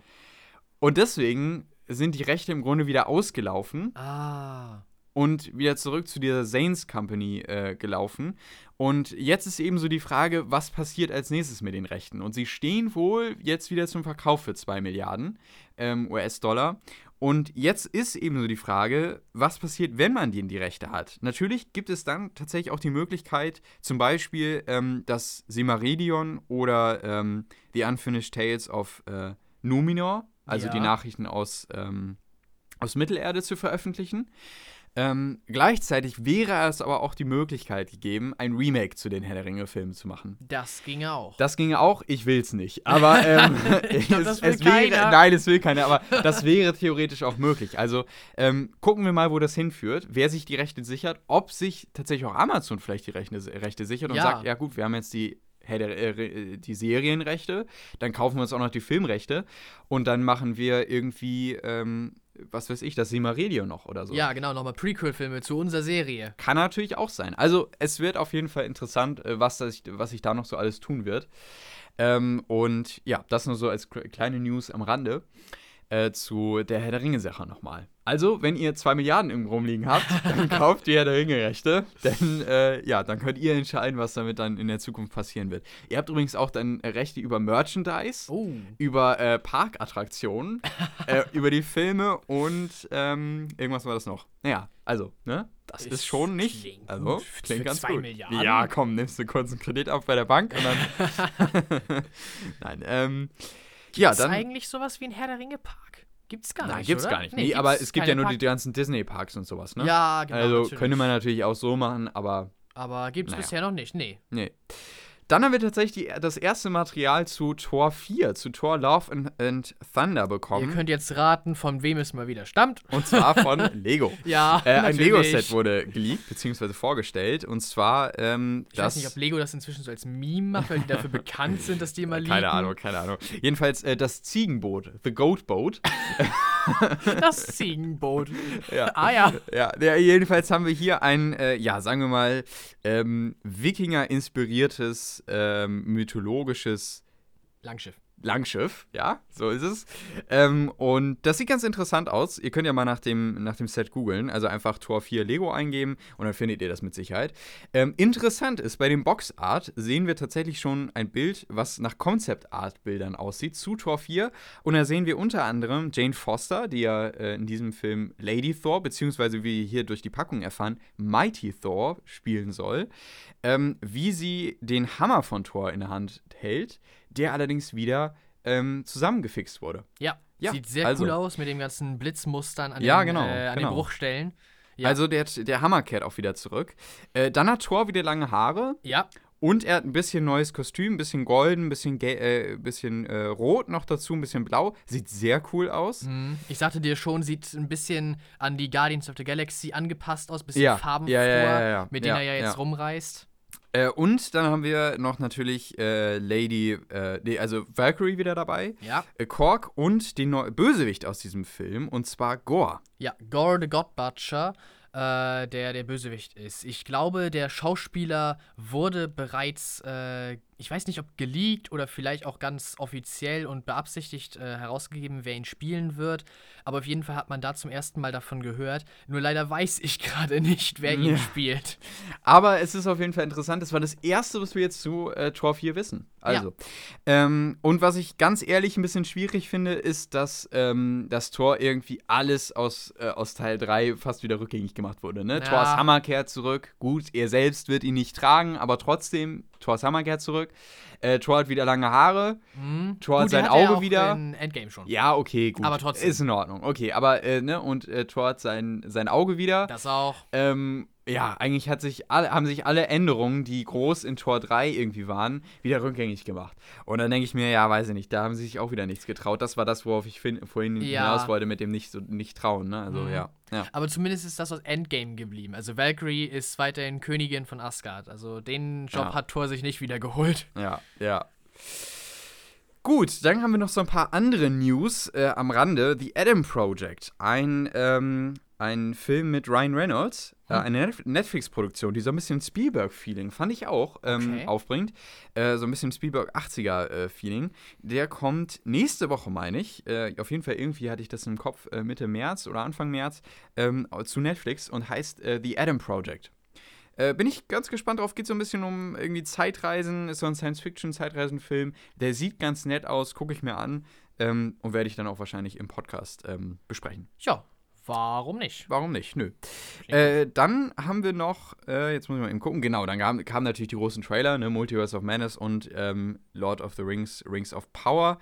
Und deswegen sind die Rechte im Grunde wieder ausgelaufen Ah. und wieder zurück zu dieser Zanes Company äh, gelaufen. Und jetzt ist eben so die Frage, was passiert als nächstes mit den Rechten? Und sie stehen wohl jetzt wieder zum Verkauf für 2 Milliarden ähm, US-Dollar. Und jetzt ist eben so die Frage, was passiert, wenn man denen die Rechte hat? Natürlich gibt es dann tatsächlich auch die Möglichkeit, zum Beispiel ähm, das Simaridion oder ähm, The Unfinished Tales of äh, Numenor, also Ja. die Nachrichten aus, ähm, aus Mittelerde zu veröffentlichen. Ähm, gleichzeitig wäre es aber auch die Möglichkeit gegeben, ein Remake zu den Herr der Ringe-Filmen zu machen. Das ginge auch. Das ginge auch, ich will es nicht. Aber ähm, glaub, es, das will es wäre. Nein, es will keiner, aber das wäre theoretisch auch möglich. Also ähm, gucken wir mal, wo das hinführt, wer sich die Rechte sichert, ob sich tatsächlich auch Amazon vielleicht die Rechte, Rechte sichert und Ja. sagt, ja gut, wir haben jetzt die. Der, äh, die Serienrechte, dann kaufen wir uns auch noch die Filmrechte und dann machen wir irgendwie, ähm, was weiß ich, das Silmarillion noch oder so. Ja, genau, nochmal Prequel-Filme zu unserer Serie. Kann natürlich auch sein. Also es wird auf jeden Fall interessant, äh, was, das, was sich da noch so alles tun wird. Ähm, und ja, das nur so als kleine News am Rande äh, zu der Herr der Ringe-Sache nochmal. Also, wenn ihr zwei Milliarden irgendwo rumliegen habt, dann kauft ihr Herr der Ringe-Rechte. Denn äh, ja, dann könnt ihr entscheiden, was damit dann in der Zukunft passieren wird. Ihr habt übrigens auch dann Rechte über Merchandise Oh. über äh, Parkattraktionen, äh, über die Filme und ähm, irgendwas war das noch. Naja, also, ne? Das ist, Ist- schon nicht. klingt Also, gut. klingt Für ganz zwei gut. Milliarden? Ja, komm, nimmst du kurz einen Kredit auf bei der Bank und dann. Nein, ähm. Ja, Ist dann. eigentlich sowas wie ein Herr der Ringe-Park? Gibt's gar Nein, nicht. gibt's oder? gar nicht. Nee, aber gibt's es gibt ja nur die Park- ganzen Disney-Parks und sowas, ne? Ja, genau. also natürlich. könnte man natürlich auch so machen, aber Aber gibt's Naja. bisher noch nicht, nee. nee. Dann haben wir tatsächlich die, das erste Material zu Tor 4, zu Tor Love and, and Thunder bekommen. Ihr könnt jetzt raten, von wem es mal wieder stammt. Und zwar von Lego. Ja, Äh, ein. Lego-Set wurde geleakt, beziehungsweise vorgestellt. Und zwar ähm, Ich das. weiß nicht, ob Lego das inzwischen so als Meme macht, weil die dafür bekannt sind, dass die immer liegen. keine Ahnung, keine Ahnung. Jedenfalls äh, das Ziegenboot, The Goat Boat. Das Ziegenboot. ja. Ah ja. Ja, ja, jedenfalls haben wir hier ein, äh, ja, sagen wir mal, ähm, Wikinger-inspiriertes, ähm, mythologisches Langschiff. Langschiff, ja, so ist es. Ähm, und das sieht ganz interessant aus. Ihr könnt ja mal nach dem, nach dem Set googeln, also einfach Tor 4 Lego eingeben und dann findet ihr das mit Sicherheit. Ähm, interessant ist, bei dem Boxart sehen wir tatsächlich schon ein Bild, was nach Concept-Art-Bildern aussieht, zu Tor 4. Und da sehen wir unter anderem Jane Foster, die ja äh, in diesem Film Lady Thor, beziehungsweise wie wir hier durch die Packung erfahren, Mighty Thor spielen soll, ähm, wie sie den Hammer von Thor in der Hand hält, der allerdings wieder ähm, zusammengefixt wurde. Ja. Ja, Sieht sehr also- cool aus mit den ganzen Blitzmustern an, Ja, den, genau, äh, an genau. den Bruchstellen. Ja. Also der, der Hammer kehrt auch wieder zurück. Äh, dann hat Thor wieder lange Haare Ja, und er hat ein bisschen neues Kostüm, ein bisschen golden, ein bisschen, äh, bisschen äh, rot noch dazu, ein bisschen blau. Sieht sehr cool aus. mhm. ich sagte dir schon, sieht ein bisschen an die Guardians of the Galaxy angepasst aus, bisschen Ja, farbenfroher, ja, ja, mit denen er ja jetzt ja. rumreist. Äh, und dann haben wir noch natürlich äh, Lady, äh, nee, also Valkyrie wieder dabei, Ja. äh, Korg und den Neu Bösewicht aus diesem Film, und zwar Gore. Ja, Gore the God Butcher, äh, der der Bösewicht ist. Ich glaube, der Schauspieler wurde bereits, äh, ich weiß nicht, ob geleakt oder vielleicht auch ganz offiziell und beabsichtigt äh, herausgegeben, wer ihn spielen wird. Aber auf jeden Fall hat man da zum ersten Mal davon gehört. Nur leider weiß ich gerade nicht, wer ihn Ja. spielt. Aber es ist auf jeden Fall interessant. Das war das Erste, was wir jetzt zu äh, Tor 4 wissen. Also. Ähm, und was ich ganz ehrlich ein bisschen schwierig finde, ist, dass ähm, das Tor irgendwie alles aus, äh, aus Teil 3 fast wieder rückgängig gemacht wurde. Ne? Ja. Thors Hammer kehrt zurück. Gut, er selbst wird ihn nicht tragen, aber trotzdem, Hammer kehrt zurück. Äh, Thor hat wieder lange Haare. Hm? Thor hat sein Auge auch wieder. In Endgame schon. Ja, okay, gut. Aber trotzdem. Ist in Ordnung. Okay, aber, äh, ne, und äh, Thor hat sein, sein Auge wieder. Das auch. Ähm, ja, eigentlich hat sich alle, haben sich alle Änderungen, die groß in Tor 3 irgendwie waren, wieder rückgängig gemacht. Und dann denke ich mir, ja, weiß ich nicht, da haben sie sich auch wieder nichts getraut. Das war das, worauf ich vorhin Ja. hinaus wollte, mit dem nicht so nicht trauen, ne? Also Mhm. ja. ja. Aber zumindest ist das aus Endgame geblieben. Also Valkyrie ist weiterhin Königin von Asgard. Also den Job Ja. hat Thor sich nicht wieder geholt. Ja, ja. Gut, dann haben wir noch so ein paar andere News äh, am Rande. The Adam Project, ein, ähm, ein Film mit Ryan Reynolds, äh, Hm. eine Net Netflix-Produktion, die so ein bisschen Spielberg-Feeling, fand ich auch, ähm, Okay. aufbringt. Äh, so ein bisschen Spielberg-80er-Feeling. Der kommt nächste Woche, meine ich. Äh, auf jeden Fall irgendwie hatte ich das im Kopf, äh, Mitte März oder Anfang März, ähm, zu Netflix und heißt äh, The Adam Project. Äh, bin ich ganz gespannt drauf. Geht so ein bisschen um irgendwie Zeitreisen. Ist so ein Science-Fiction-Zeitreisenfilm. Der sieht ganz nett aus, gucke ich mir an. Ähm, und werde ich dann auch wahrscheinlich im Podcast ähm, besprechen. Ja, Warum nicht? Warum nicht? Nö. Äh, dann haben wir noch, äh, jetzt muss ich mal eben gucken, genau, dann kamen kam natürlich die großen Trailer, ne, Multiverse of Madness und ähm, Lord of the Rings, Rings of Power.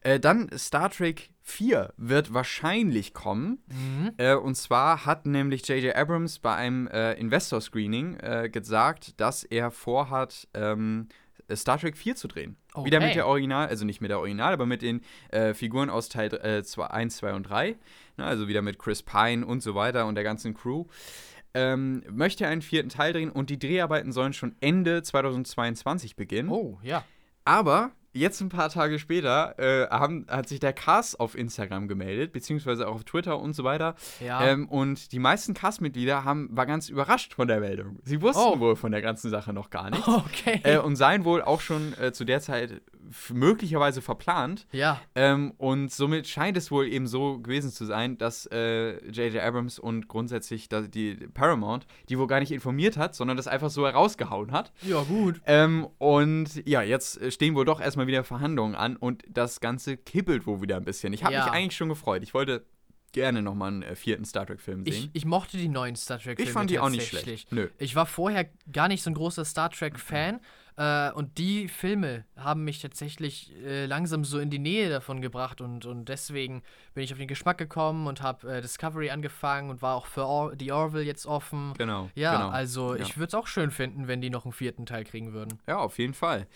Äh, dann Star Trek 4 wird wahrscheinlich kommen. Mhm. Äh, und zwar hat nämlich J.J. Abrams bei einem äh, Investor-Screening äh, gesagt, dass er vorhat, ähm, Star Trek 4 zu drehen. Okay. Wieder mit der Original, also nicht mit der Original, aber mit den äh, Figuren aus Teil äh, 2, 1, 2 und 3. Ne, also wieder mit Chris Pine und so weiter und der ganzen Crew. Ähm, möchte einen vierten Teil drehen und die Dreharbeiten sollen schon Ende 2022 beginnen. Oh, ja. Aber jetzt ein paar Tage später äh, haben, hat sich der Cast auf Instagram gemeldet, beziehungsweise auch auf Twitter und so weiter. Ja. Ähm, und die meisten Castmitglieder haben, war ganz überrascht von der Meldung. Sie wussten Oh. wohl von der ganzen Sache noch gar nichts. okay. Äh, und seien wohl auch schon äh, zu der Zeit möglicherweise verplant. ja. Ähm, und somit scheint es wohl eben so gewesen zu sein, dass äh, J.J. Abrams und grundsätzlich die Paramount die wohl gar nicht informiert hat, sondern das einfach so herausgehauen hat. Ja, gut. Ähm, und ja, jetzt äh, stehen wohl doch erstmal wieder Verhandlungen an und das Ganze kippelt wohl wieder ein bisschen. Ich habe Ja. mich eigentlich schon gefreut. Ich wollte gerne nochmal einen äh, vierten Star Trek-Film sehen. Ich, ich mochte die neuen Star Trek-Filme. Ich fand die auch nicht schlecht. Nö. Ich war vorher gar nicht so ein großer Star Trek-Fan. Äh, und die Filme haben mich tatsächlich äh, langsam so in die Nähe davon gebracht. Und, und deswegen bin ich auf den Geschmack gekommen und habe äh, Discovery angefangen und war auch für Or die Orville jetzt offen. Genau. Ja, genau. also Ja. ich würde es auch schön finden, wenn die noch einen vierten Teil kriegen würden. Ja, auf jeden Fall.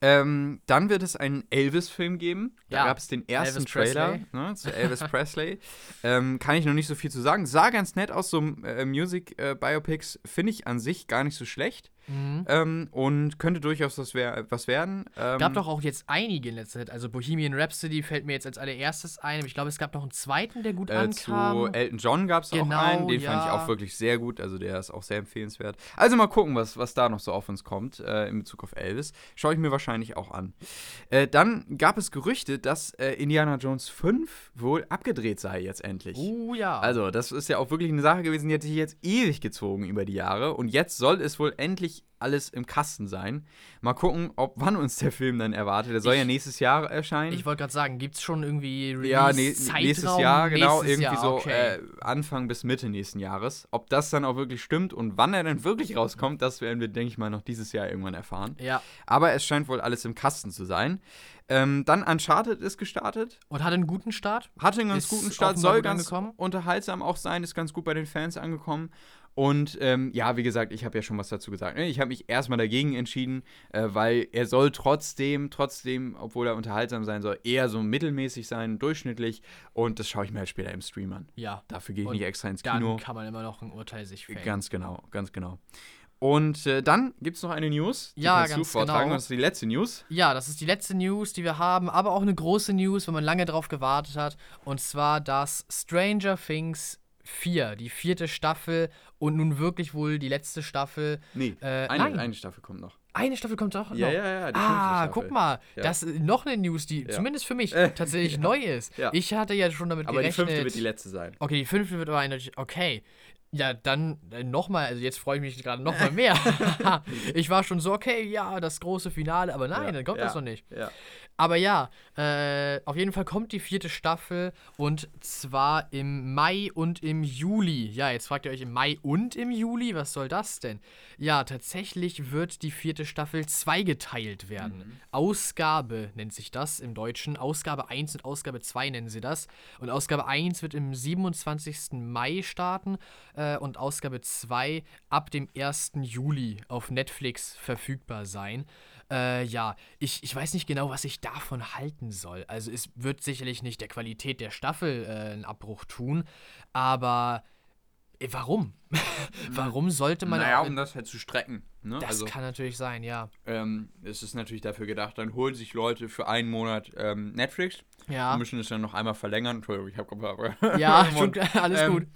Ähm, dann wird es einen Elvis-Film geben. Da Ja, gab es den ersten Elvis Trailer ne, zu Elvis Presley. Ähm, kann ich noch nicht so viel zu sagen. Sah ganz nett aus, so äh, Music-Biopics finde ich an sich gar nicht so schlecht. Mhm. Ähm, und könnte durchaus was, wer was werden. Ähm, gab doch auch jetzt einige in letzter Zeit. Also Bohemian Rhapsody fällt mir jetzt als allererstes ein. Aber ich glaube, es gab noch einen zweiten, der gut Äh, zu ankam. Elton John gab es auch Genau, einen, den fand ich ja. auch wirklich sehr gut, also der ist auch sehr empfehlenswert. Also mal gucken, was, was da noch so auf uns kommt äh, in Bezug auf Elvis. Schaue ich mir wahrscheinlich auch an. Äh, dann gab es Gerüchte, dass äh, Indiana Jones 5 wohl abgedreht sei jetzt endlich. Oh ja. Also, das ist ja auch wirklich eine Sache gewesen, die hat sich jetzt ewig gezogen über die Jahre. Und jetzt soll es wohl endlich alles im Kasten sein. Mal gucken, ob wann uns der Film dann erwartet. Der soll Ich- ja nächstes Jahr erscheinen. Ich wollte gerade sagen, gibt es schon irgendwie Ja, ne, nächstes Jahr, genau, Nächstes irgendwie Jahr, so okay. äh, Anfang bis Mitte nächsten Jahres. Ob das dann auch wirklich stimmt und wann er dann wirklich rauskommt, das werden wir, denke ich mal, noch dieses Jahr irgendwann erfahren. ja, Aber es scheint wohl alles im Kasten zu sein. Ähm, dann Uncharted ist gestartet. und hatte einen guten Start. Hatte einen ganz Ist guten Start, soll ganz angekommen. unterhaltsam auch sein, ist ganz gut bei den Fans angekommen. Und ähm, ja, wie gesagt, ich habe ja schon was dazu gesagt. ne? Ich habe mich erstmal dagegen entschieden, äh, weil er soll trotzdem, trotzdem, obwohl er unterhaltsam sein soll, eher so mittelmäßig sein, durchschnittlich. Und das schaue ich mir halt später im Stream an. Ja, Dafür gehe ich nicht extra ins dann Kino. kann man immer noch ein Urteil sich fällen. Ganz genau, ganz genau. Und äh, dann gibt es noch eine News. Die Ja, kannst du ganz vortragen. genau. Das ist die letzte News. Ja, das ist die letzte News, die wir haben, aber auch eine große News, wenn man lange drauf gewartet hat. Und zwar, dass Stranger Things 4, die vierte Staffel und nun wirklich wohl die letzte Staffel. Nee, Äh, eine, nein. eine Staffel kommt noch. Eine Staffel kommt auch noch. Ja, ja, ja, die Ah, guck mal, Ja. das ist noch eine News, die Ja. zumindest für mich tatsächlich ja. neu ist. Ja. Ich hatte ja schon damit Aber die gerechnet. fünfte wird die letzte sein. Okay, die fünfte wird aber eindeutig. Okay. Ja, dann äh, nochmal, also jetzt freue ich mich gerade nochmal mehr. ich war schon so, okay, ja, das große Finale, aber nein, Ja, dann kommt ja, das noch nicht. Aber ja, äh, auf jeden Fall kommt die vierte Staffel und zwar im Mai und im Juli. Ja, jetzt fragt ihr euch im Mai und im Juli, was soll das denn? Ja, tatsächlich wird die vierte Staffel zweigeteilt werden. Mhm. Ausgabe nennt sich das im Deutschen. Ausgabe 1 und Ausgabe 2 nennen sie das. Und Ausgabe 1 wird im 27. Mai starten äh, und Ausgabe 2 ab dem 1. Juli auf Netflix verfügbar sein. Äh, ja, ich, ich weiß nicht genau, was ich davon halten soll. Also es wird sicherlich nicht der Qualität der Staffel äh, einen Abbruch tun, aber äh, warum? warum sollte man... naja, um das halt zu strecken. Ne? das also, kann natürlich sein, ja. ähm, es ist natürlich dafür gedacht, dann holen sich Leute für einen Monat ähm, Netflix Ja, und müssen es dann noch einmal verlängern. Entschuldigung, ich habe ja schon, alles Ähm, gut.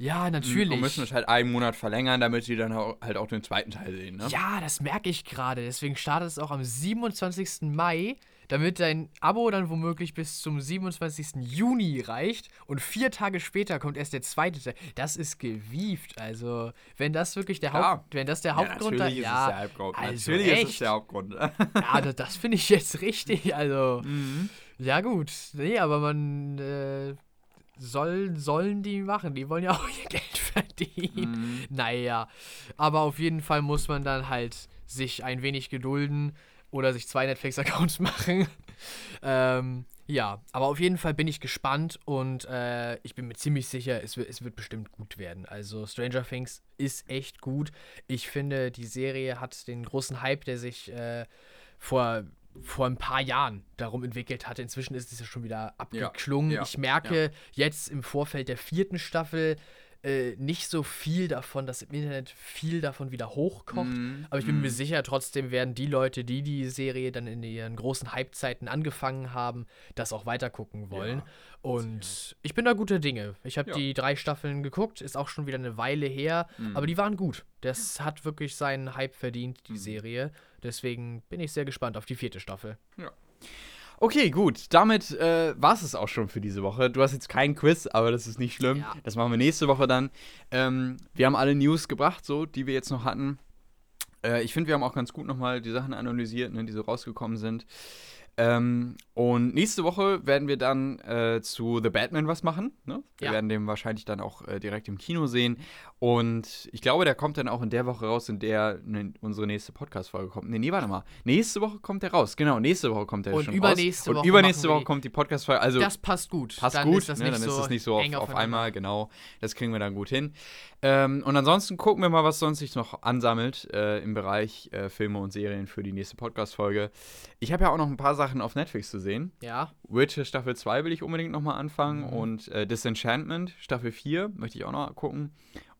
Ja, natürlich. Und müssen es halt einen Monat verlängern, damit sie dann auch, halt auch den zweiten Teil sehen. Ne? Ja, das merke ich gerade. Deswegen startet es auch am 27. Mai, damit dein Abo dann womöglich bis zum 27. Juni reicht. Und vier Tage später kommt erst der zweite Teil. Das ist gewieft. Also, wenn das wirklich der. Haupt, wenn das der Ja, Hauptgrund natürlich ist ja, es der Hauptgrund. also natürlich ist es echt. der Hauptgrund. ja, das, das finde ich jetzt richtig. Also, mhm. ja gut. Nee, aber man, äh, soll, sollen die machen. Die wollen ja auch ihr Geld verdienen. Mhm. Naja, aber auf jeden Fall muss man dann halt sich ein wenig gedulden oder sich zwei Netflix-Accounts machen. ähm, ja, aber auf jeden Fall bin ich gespannt und äh, ich bin mir ziemlich sicher, es wird, es wird bestimmt gut werden. Also Stranger Things ist echt gut. Ich finde, die Serie hat den großen Hype, der sich äh, vor, vor ein paar Jahren darum entwickelt hatte. Inzwischen ist es ja schon wieder abgeklungen. ja, ich merke jetzt im Vorfeld der vierten Staffel äh, nicht so viel davon, dass im Internet viel davon wieder hochkocht. Mhm, Aber ich bin mhm. mir sicher, trotzdem werden die Leute, die die Serie dann in ihren großen Hypezeiten angefangen haben, das auch weitergucken wollen. Ja, Und ich bin da guter Dinge. Ich habe Ja. die drei Staffeln geguckt, ist auch schon wieder eine Weile her, Mhm. aber die waren gut. Das hat wirklich seinen Hype verdient, die Serie. Deswegen bin ich sehr gespannt auf die vierte Staffel. Okay, gut. Damit äh, war es auch schon für diese Woche. Du hast jetzt keinen Quiz, aber das ist nicht schlimm. Ja. Das machen wir nächste Woche dann. Ähm, wir haben alle News gebracht, so, die wir jetzt noch hatten. Äh, ich finde, wir haben auch ganz gut nochmal die Sachen analysiert, ne, die so rausgekommen sind. Ähm, und nächste Woche werden wir dann äh, zu The Batman was machen. Ne? Wir Ja. werden den wahrscheinlich dann auch äh, direkt im Kino sehen. Und ich glaube, der kommt dann auch in der Woche raus, in der ne, unsere nächste Podcast-Folge kommt. Nee, nee, warte mal. Nächste Woche kommt der raus. Genau, nächste Woche kommt der Und schon übernächste raus. Woche Und übernächste Woche kommt die Podcast-Folge. Also das passt gut. passt dann gut. Ist das ne? Dann so ist es nicht so auf, auf einmal, genau. Das kriegen wir dann gut hin. Ähm, und ansonsten gucken wir mal, was sonst sich noch ansammelt äh, im Bereich äh, Filme und Serien für die nächste Podcast-Folge. Ich habe ja auch noch ein paar Sachen auf Netflix zu sehen. Ja, Witcher Staffel 2 will ich unbedingt nochmal anfangen Mhm. und äh, Disenchantment Staffel 4 möchte ich auch noch gucken.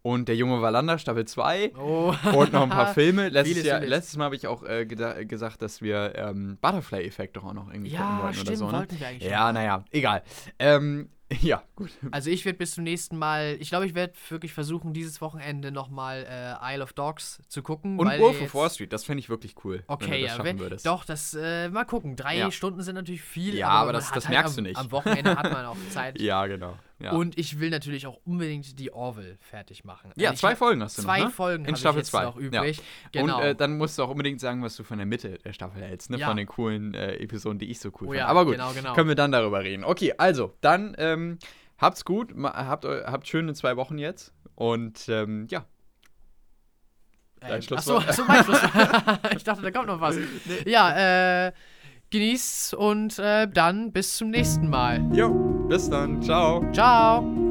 Und Der junge Wallander Staffel 2 Oh. und noch ein paar Filme. Letztes, Vieles, Jahr, vieles. letztes Mal habe ich auch äh, gesagt, dass wir ähm, Butterfly-Effekt doch auch noch irgendwie gucken Ja, wollten stimmt, oder so. Ne? Ja, naja, egal. Ähm, ja, gut. Also ich werde bis zum nächsten Mal, ich glaube, ich werde wirklich versuchen, dieses Wochenende nochmal äh, Isle of Dogs zu gucken. Und Wolf of Wall Street, das fände ich wirklich cool, wenn Okay, du das ja, wenn, würdest. doch, das, äh, mal gucken. Drei Ja. Stunden sind natürlich viel, Ja, aber, aber das- das halt merkst am, du nicht. Am Wochenende hat man auch Zeit. Ja, genau. Ja, Und ich will natürlich auch unbedingt die Orville fertig machen. ja Also zwei Folgen hast du Zwei noch, ne? Folgen In Staffel jetzt zwei. noch Ja. übrig. Genau. Und äh, dann musst du auch unbedingt sagen, was du von der Mitte der Staffel hältst, ne? Ja. Von den coolen äh, Episoden, die ich so cool Oh fand. ja, Aber gut, genau, genau. können wir dann darüber reden. Okay, also, dann ähm, habt's gut, habt, habt schöne zwei Wochen jetzt und ähm, ja, dein Ähm, Schlusswort. Achso, achso, mein Schlusswort. ich dachte, da kommt noch was. Ja, äh, genießt und äh, dann bis zum nächsten Mal. jo, bis dann, ciao. Ciao.